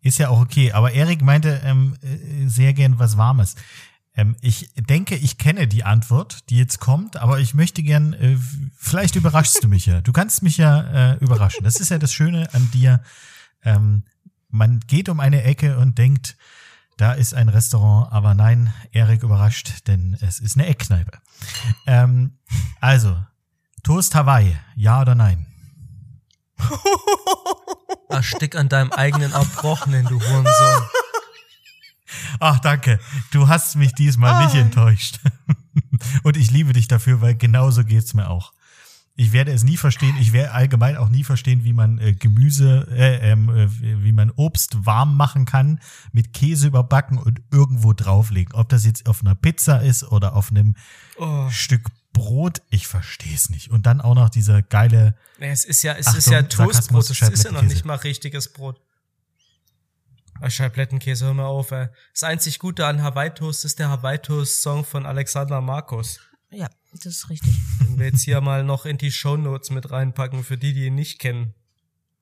Ist ja auch okay. Aber Erik meinte ähm, äh, sehr gern was Warmes. Ähm, ich denke, ich kenne die Antwort, die jetzt kommt, aber ich möchte gern, äh, vielleicht überraschst du mich ja. Du kannst mich ja äh, überraschen. Das ist ja das Schöne an dir. Ähm, man geht um eine Ecke und denkt, da ist ein Restaurant, aber nein, Erik überrascht, denn es ist eine Eckkneipe. Ähm, also, Toast Hawaii, ja oder nein? <laughs> Erstick an deinem eigenen Erbrochenen, du Hurensohn. Ach, danke. Du hast mich diesmal nicht Oh. enttäuscht. <laughs> Und ich liebe dich dafür, weil genauso geht's mir auch. Ich werde es nie verstehen. Ich werde allgemein auch nie verstehen, wie man äh, Gemüse, äh, ähm, äh, wie man Obst warm machen kann, mit Käse überbacken und irgendwo drauflegen. Ob das jetzt auf einer Pizza ist oder auf einem Oh. Stück Brot, ich verstehe es nicht. Und dann auch noch dieser geile, Nee, Es ist ja, es Achtung, ist ja Toastbrot, es ist ja noch nicht mal richtiges Brot. Ah, Scheiblettenkäse, hör mal auf, ey. Das einzig Gute an Hawaii Toast ist der Hawaii Toast Song von Alexander Markus. Ja, das ist richtig. Den wir jetzt hier mal noch in die Shownotes mit reinpacken, für die, die ihn nicht kennen.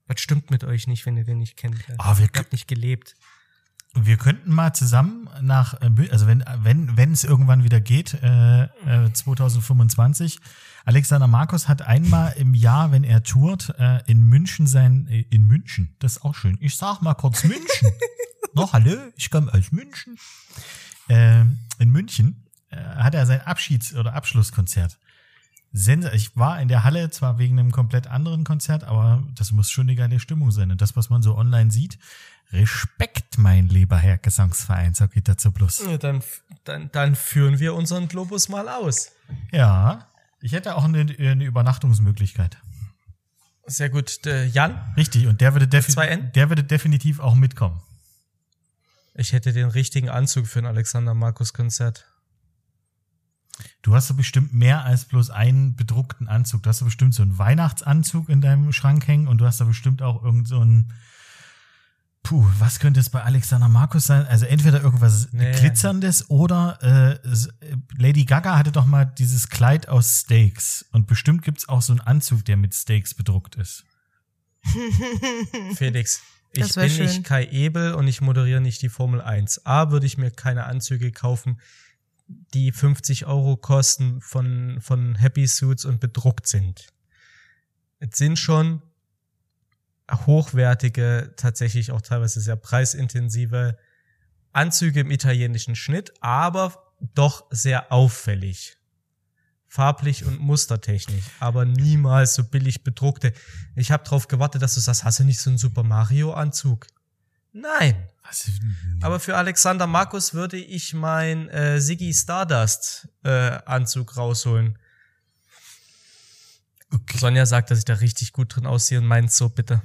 Was stimmt mit euch nicht, wenn ihr den nicht kennt? Ah, wir Ihr habt nicht gelebt. Wir könnten mal zusammen nach, äh, also wenn wenn wenn es irgendwann wieder geht, äh, äh, 2025. Alexander Markus hat einmal im Jahr, wenn er tourt, äh, in München sein, äh, in München, das ist auch schön. Ich sag mal kurz München. <laughs> no, hallo, ich komme aus München. Äh, in München äh, hat er sein Abschieds- oder Abschlusskonzert. Sensa ich war in der Halle zwar wegen einem komplett anderen Konzert, aber das muss schon eine geile Stimmung sein. Und das, was man so online sieht, Respekt, mein lieber Herr Gesangsverein, sag ich dazu bloß. Ja, Dann, dann, dann führen wir unseren Globus mal aus. Ja, ich hätte auch eine, eine Übernachtungsmöglichkeit. Sehr gut. Der Jan, Richtig, und der würde, defi der würde definitiv auch mitkommen. ich hätte den richtigen Anzug für ein Alexander Markus Konzert. Du hast doch bestimmt mehr als bloß einen bedruckten Anzug. Du hast doch bestimmt so einen Weihnachtsanzug in deinem Schrank hängen und du hast da bestimmt auch irgend so einen Puh, was könnte es bei Alexander Markus sein? Also entweder irgendwas Nee. Glitzerndes oder äh, äh, Lady Gaga hatte doch mal dieses Kleid aus Steaks. Und bestimmt gibt's auch so einen Anzug, der mit Steaks bedruckt ist. <laughs> Felix, ich bin schön. nicht Kai Ebel und ich moderiere nicht die Formel 1. A, würde ich mir keine Anzüge kaufen, die 50 Euro kosten von, von Happy Suits und bedruckt sind. Es sind schon hochwertige, tatsächlich auch teilweise sehr preisintensive Anzüge im italienischen Schnitt, aber doch sehr auffällig. Farblich und mustertechnisch, aber niemals so billig bedruckte. Ich habe darauf gewartet, dass du sagst, hast du nicht so einen Super Mario Anzug? Nein. Was? Aber für Alexander Markus würde ich mein äh, Ziggy Stardust äh, Anzug rausholen. okay. Sonja sagt, dass ich da richtig gut drin aussehe und meint so bitte.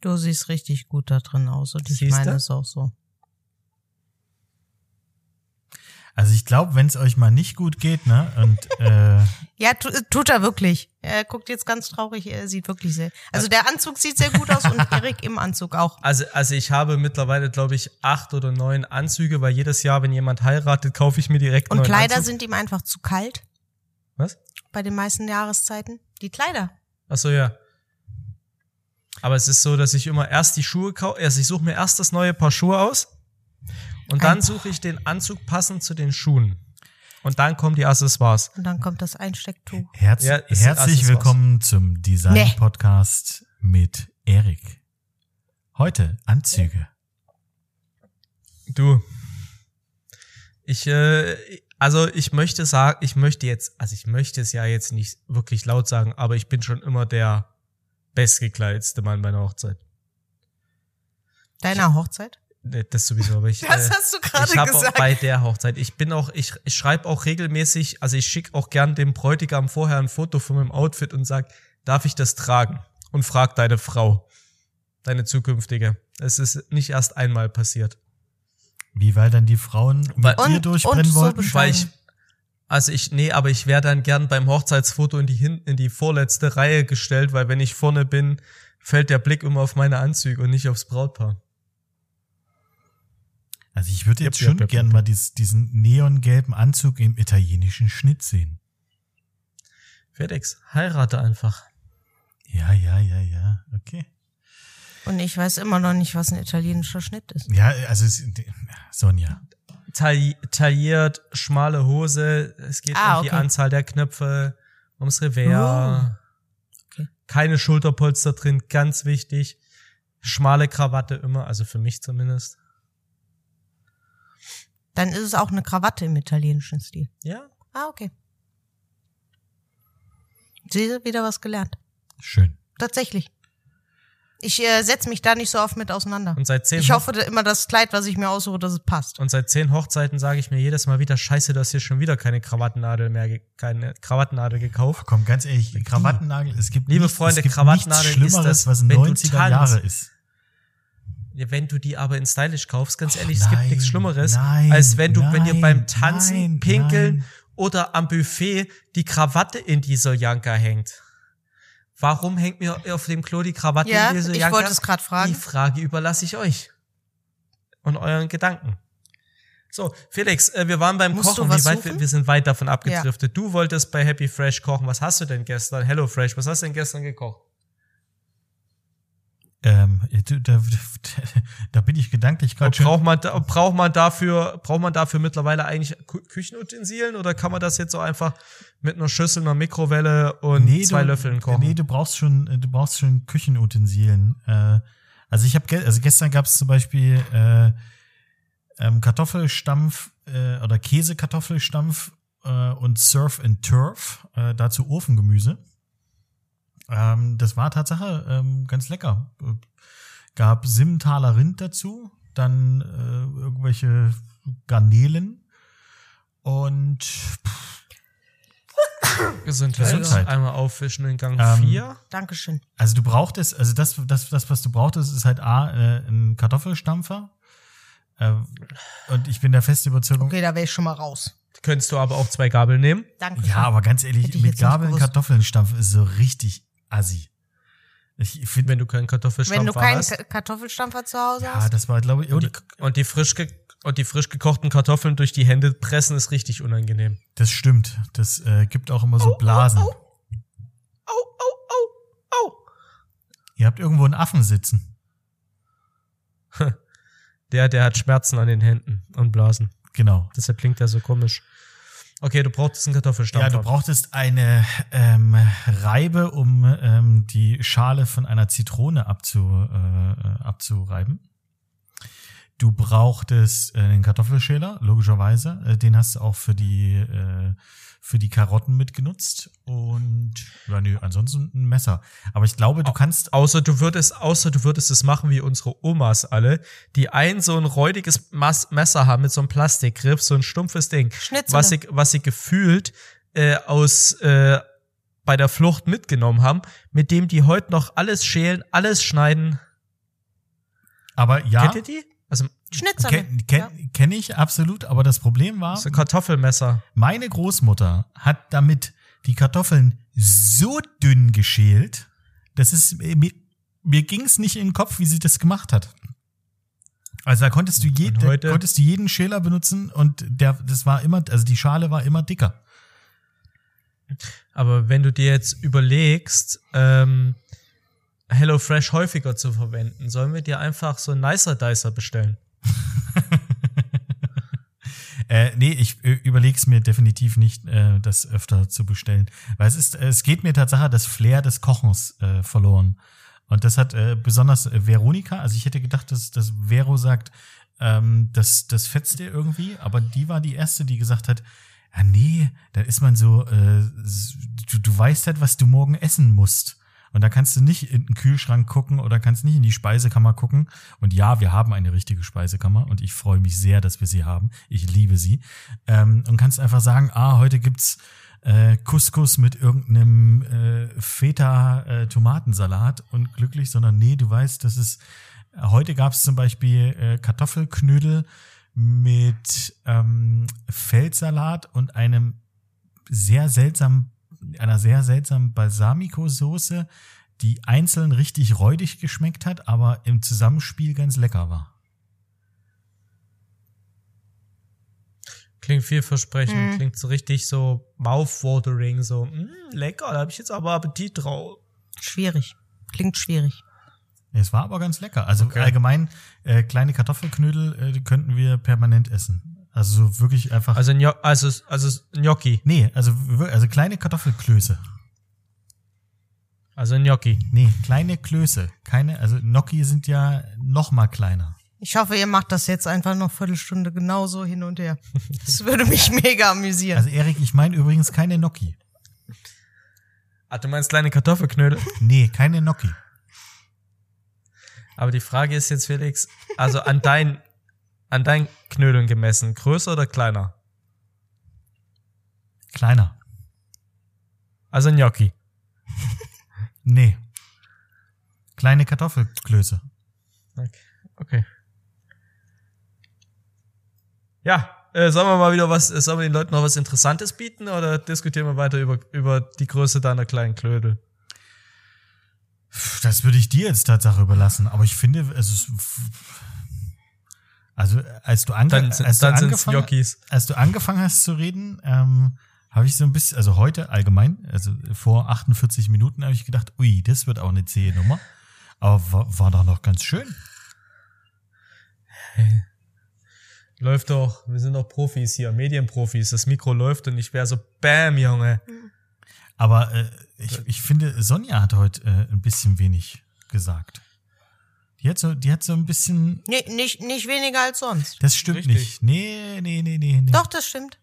Du siehst richtig gut da drin aus und ich Siehste? meine es auch so. Also ich glaube, wenn es euch mal nicht gut geht, ne? Und äh, <laughs> Ja, tu, tut er wirklich. Er guckt jetzt ganz traurig, er sieht wirklich sehr. Also der Anzug sieht sehr gut aus und Erik im Anzug auch. Also, also ich habe mittlerweile, glaube ich, acht oder neun Anzüge, weil jedes Jahr, wenn jemand heiratet, kaufe ich mir direkt Und neuen Kleider Anzug. sind ihm einfach zu kalt Was? bei den meisten Jahreszeiten. Die Kleider. Ach so, ja. Aber es ist so, dass ich immer erst die Schuhe kaufe, also ich suche mir erst das neue Paar Schuhe aus und dann suche ich den Anzug passend zu den Schuhen. Und dann kommen die Accessoires. Und dann kommt das Einstecktuch. herz Ja, herzlich willkommen zum Design-Podcast mit Erik. Heute Anzüge. Du. Ich, äh, also ich möchte sagen, ich möchte jetzt, also ich möchte es ja jetzt nicht wirklich laut sagen, aber ich bin schon immer der bestgekleidetste Mann bei einer Hochzeit. Deiner Hochzeit? Nee, Das sowieso, aber ich. <laughs> Das äh, hast du gerade gesagt. Auch bei der Hochzeit. Ich bin auch, ich, ich schreibe auch regelmäßig, also ich schicke auch gern dem Bräutigam vorher ein Foto von meinem Outfit und sag, darf ich das tragen? Und frag deine Frau, deine zukünftige. Es ist nicht erst einmal passiert. Wie weil dann die Frauen mit Weil- dir Und- durchbrennen und so wollten? bescheiden. Weil ich, also ich, nee, aber ich wäre dann gern beim Hochzeitsfoto in die hin, in die vorletzte Reihe gestellt, weil wenn ich vorne bin, fällt der Blick immer auf meine Anzüge und nicht aufs Brautpaar. Also ich würde jetzt jep, schon jep, gern jep. mal dies, diesen neongelben Anzug im italienischen Schnitt sehen. Felix, heirate einfach. Ja, ja, ja, ja. Okay. Und ich weiß immer noch nicht, was ein italienischer Schnitt ist. Ja, also es, Sonja. tailli- tailliert, schmale Hose, es geht Ah, um die okay. Anzahl der Knöpfe, ums Revers. Okay. Keine Schulterpolster drin, ganz wichtig. Schmale Krawatte immer, also für mich zumindest. Dann ist es auch eine Krawatte im italienischen Stil. Ja. Ah, okay. Sie hat wieder was gelernt. Schön. Tatsächlich. Ich äh, setze mich da nicht so oft mit auseinander. Und seit zehn Ich hoffe da immer, das Kleid, was ich mir aussuche, dass es passt. und seit zehn Hochzeiten sage ich mir jedes Mal wieder, scheiße, du hast hier schon wieder keine Krawattennadel mehr, ge- keine Krawattennadel gekauft. Komm, ganz ehrlich, Krawattennagel, es gibt Liebe nichts, Freunde, es gibt Krawattennagel nichts ist Schlimmeres, das, was wenn du 90er tanzt. Jahre ist. Ja, wenn du die aber in stylisch kaufst, ganz Och, ehrlich, es gibt nein, nichts Schlimmeres, nein, als wenn du, wenn dir nein, beim Tanzen, nein, Pinkeln nein. oder am Buffet die Krawatte in die Soljanka hängt. Warum hängt mir auf dem Klo die Krawatte Ja, in die ich Soljanka? wollte es gerade fragen. Die Frage überlasse ich euch. Und euren Gedanken. So, Felix, äh, wir waren beim Musst du Kochen. was Wie weit, wir, wir sind weit davon abgedriftet. Du wolltest bei Happy Fresh kochen. Was hast du denn gestern? Hello Fresh, was hast du denn gestern gekocht? Ähm, du, da, <laughs> da bin ich gedanklich gerade schon. braucht man, da, braucht man dafür, braucht man dafür mittlerweile eigentlich Kü- Küchenutensilien oder kann man das jetzt so einfach mit einer Schüssel, einer Mikrowelle und zwei du, Löffeln kochen? Nee, du brauchst schon, äh, du brauchst schon Küchenutensilien. Äh, also ich habe, ge also gestern gab es zum Beispiel äh, ähm, Kartoffelstampf äh, oder Käsekartoffelstampf äh, und Surf and Turf, äh, dazu Ofengemüse. Ähm, das war Tatsache ähm, ganz lecker. Gab Simmentaler Rind dazu, dann äh, irgendwelche Garnelen und <coughs> Gesundheit. Gesundheit. Einmal auffischen in Gang Ähm, 4. Dankeschön. Also du brauchtest, also das, das, das, was du brauchtest, ist halt A, äh, ein Kartoffelstampfer. Äh, und ich bin der festen Überzeugung, Okay, da wäre ich schon mal raus. Könntest du aber auch zwei Gabeln nehmen. Danke. ja, aber ganz ehrlich, mit Gabeln. Kartoffeln stampfen ist so richtig assi. Ich finde, Wenn du keinen Wenn Kartoffelstampfer du keinen hast. Ka- Kartoffelstampfer zu Hause ja, hast. das war, glaube ich, oh, die, Und die frisch ge und die frisch gekochten Kartoffeln durch die Hände pressen ist richtig unangenehm. das stimmt. Das äh, gibt auch immer so Blasen. Au, au, au, au. Ihr habt irgendwo einen Affen sitzen. <laughs> Der, der hat Schmerzen an den Händen und Blasen. Genau. Deshalb klingt der so komisch. Okay, du brauchtest einen Kartoffelstampfer. Ja, du brauchtest eine ähm, Reibe, um ähm, die Schale von einer Zitrone abzu, äh, abzureiben. Du brauchtest äh, einen Kartoffelschäler, logischerweise. Äh, den hast du auch für die, äh, für die Karotten mitgenutzt. Und ja, nö, ansonsten ein Messer. Aber ich glaube, du kannst. Außer du würdest, außer du würdest es machen wie unsere Omas alle, die ein so ein räudiges Mas Messer haben mit so einem Plastikgriff, so ein stumpfes Ding, Schnitzele. was sie, was sie gefühlt äh, aus äh, bei der Flucht mitgenommen haben, mit dem die heute noch alles schälen, alles schneiden. Aber ja, Kennt ihr die? Also Schnitzel. kenn, kenn, ja. kenn ich absolut. Aber das Problem war, so ein Kartoffelmesser. Meine Großmutter hat damit die Kartoffeln so dünn geschält, das ist mir, mir ging es nicht in den Kopf, wie sie das gemacht hat. Also da konntest du, je, da konntest du jeden Schäler benutzen und der das war immer, also die Schale war immer dicker. Aber wenn du dir jetzt überlegst, ähm, HelloFresh häufiger zu verwenden, sollen wir dir einfach so einen Nicer Dicer bestellen? <laughs> Äh, nee, ich äh, überleg's mir definitiv nicht, äh, das öfter zu bestellen. Weil es ist, es geht mir tatsächlich das Flair des Kochens äh, verloren. Und das hat äh, besonders äh, Veronika, also ich hätte gedacht, dass, dass Vero sagt, ähm, das, das fetzt dir irgendwie, aber die war die erste, die gesagt hat, ja nee, da ist man so, äh, du, du weißt halt, was du morgen essen musst. Und da kannst du nicht in den Kühlschrank gucken oder kannst nicht in die Speisekammer gucken. Und ja, wir haben eine richtige Speisekammer und ich freue mich sehr, dass wir sie haben. Ich liebe sie. Ähm, und kannst einfach sagen, ah, heute gibt's äh, Couscous mit irgendeinem äh, Feta-Tomatensalat und glücklich, sondern nee, du weißt, dass es heute gab's zum Beispiel äh, Kartoffelknödel mit ähm, Feldsalat und einem sehr seltsamen, einer sehr seltsamen Balsamico-Soße, die einzeln richtig räudig geschmeckt hat, aber im Zusammenspiel ganz lecker war. Klingt vielversprechend, Mhm. klingt so richtig so mouthwatering, so mm, lecker, da habe ich jetzt aber Appetit drauf. Schwierig. Klingt schwierig. Es war aber ganz lecker. Also Okay. allgemein äh, kleine Kartoffelknödel, äh, die könnten wir permanent essen. Also so wirklich einfach. Also, Gno also, also Gnocchi, nee, also also kleine Kartoffelklöße. also Gnocchi. Nee, kleine Klöße. Keine, also Gnocchi sind ja noch mal kleiner. Ich hoffe, ihr macht das jetzt einfach noch Viertelstunde genauso hin und her. Das würde mich mega amüsieren. Also Erik, ich meine übrigens keine Gnocchi. Ah, du meinst kleine Kartoffelknödel? Nee, keine Gnocchi. Aber die Frage ist jetzt, Felix, also an dein, an dein Knödeln gemessen, größer oder kleiner? Kleiner. Also Gnocchi. <laughs> Nee. Kleine Kartoffelklöße. Okay. okay. Ja, äh, sollen wir mal wieder was, äh, sollen wir den Leuten noch was Interessantes bieten oder diskutieren wir weiter über, über die Größe deiner kleinen Klödel? Das würde ich dir jetzt Tatsache überlassen. Aber ich finde, es ist, also als du, ange Dann, als, du dann sind's angefangen, als du angefangen hast zu reden, ähm, habe ich so ein bisschen, also heute allgemein, also vor 48 Minuten habe ich gedacht, ui, das wird auch eine zähe Nummer. Aber war, war doch noch ganz schön. Läuft doch, wir sind doch Profis hier, Medienprofis. Das Mikro läuft und ich wäre so, bam, Junge. Aber äh, ich, ich finde, Sonja hat heute äh, ein bisschen wenig gesagt. Die hat so, die hat so ein bisschen, Nee, nicht, nicht weniger als sonst. das stimmt Richtig. nicht. Nee, nee, nee, nee, nee. Doch, das stimmt.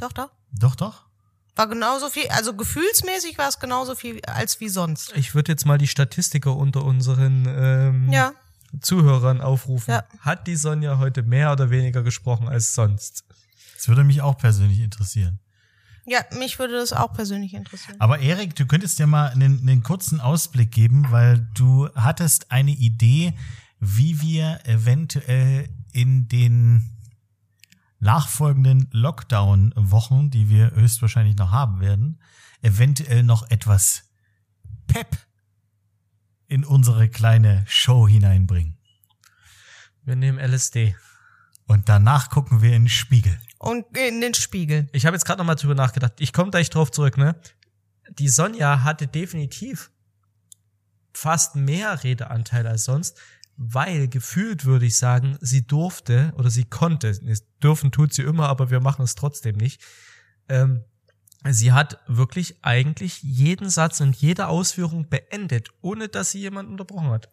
Doch, doch. Doch, doch. War genauso viel, also gefühlsmäßig war es genauso viel als wie sonst. Ich würde jetzt mal die Statistiker unter unseren ähm, Ja. Zuhörern aufrufen. Ja. Hat die Sonja heute mehr oder weniger gesprochen als sonst? Das würde mich auch persönlich interessieren. Ja, mich würde das auch persönlich interessieren. Aber Erik, du könntest dir mal einen, einen kurzen Ausblick geben, weil du hattest eine Idee, wie wir eventuell in den nachfolgenden Lockdown-Wochen, die wir höchstwahrscheinlich noch haben werden, eventuell noch etwas Pep in unsere kleine Show hineinbringen. Wir nehmen LSD. Und danach gucken wir in den Spiegel. Und in den Spiegel. Ich habe jetzt gerade noch mal drüber nachgedacht. Ich komme gleich drauf zurück, ne? Die Sonja hatte definitiv fast mehr Redeanteil als sonst, weil gefühlt würde ich sagen, sie durfte oder sie konnte, dürfen tut sie immer, aber wir machen es trotzdem nicht. Ähm, sie hat wirklich eigentlich jeden Satz und jede Ausführung beendet, ohne dass sie jemanden unterbrochen hat.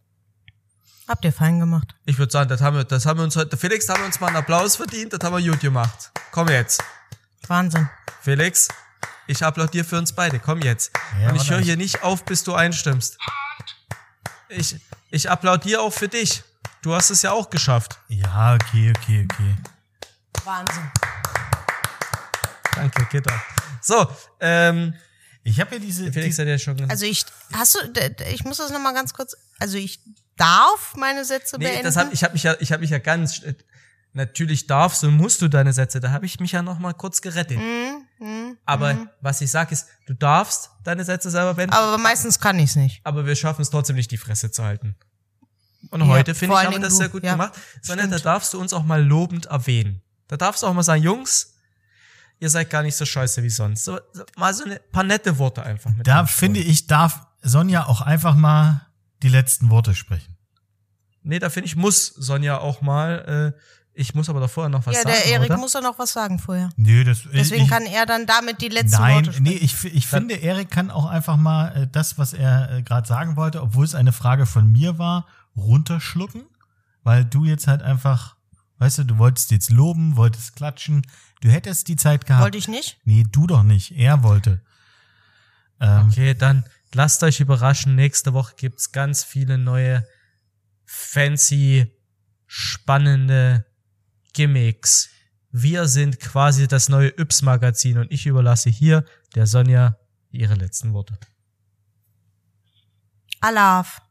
Habt ihr fein gemacht. Ich würde sagen, das haben wir, das haben wir uns heute, Felix, da haben wir uns mal einen Applaus verdient, das haben wir gut gemacht. Komm jetzt. Wahnsinn. Felix, ich applaudiere für uns beide. Komm jetzt. Ja, und ich höre hier nicht auf, bis du einstimmst. Ich, ich applaudiere auch für dich. Du hast es ja auch geschafft. Ja, okay, okay, okay. Wahnsinn. Danke, Gitter. So, ähm, Ich habe ja diese. Felix die, hat ja schon gesagt. Also ich, hast du, ich muss das nochmal ganz kurz, also ich darf meine Sätze nee, beenden. das hab, ich habe mich ja, ich habe mich ja ganz, äh, natürlich darfst und musst du deine Sätze. Da habe ich mich ja noch mal kurz gerettet. Mhm, mhm. Aber was ich sag ist, du darfst deine Sätze selber beenden, Aber meistens kann ich's nicht. aber wir schaffen es trotzdem nicht, die Fresse zu halten. Und Ja, heute, finde ich, haben wir das sehr gut Ja, gemacht. Sondern da darfst du uns auch mal lobend erwähnen. Da darfst du auch mal sagen, Jungs, ihr seid gar nicht so scheiße wie sonst. So, so, mal so ein paar nette Worte einfach. Mit da finde ich, darf Sonja auch einfach mal die letzten Worte sprechen. Nee, da finde ich, muss Sonja auch mal, äh, ich muss aber davor noch was ja, sagen, der Erik oder? muss da noch was sagen vorher. Nö, das Deswegen ich, kann er dann damit die letzten Nein, Worte sprechen. nee, ich, ich finde, Erik kann auch einfach mal äh, das, was er äh, gerade sagen wollte, obwohl es eine Frage von mir war, runterschlucken, weil du jetzt halt einfach, weißt du, du wolltest jetzt loben, wolltest klatschen, du hättest die Zeit gehabt. Wollte ich nicht? Nee, du doch nicht, er wollte. Ähm, Okay, dann lasst euch überraschen. Nächste Woche gibt's ganz viele neue, fancy, spannende Gimmicks. Wir sind quasi das neue Yps-Magazin und ich überlasse hier der Sonja ihre letzten Worte. Alaf.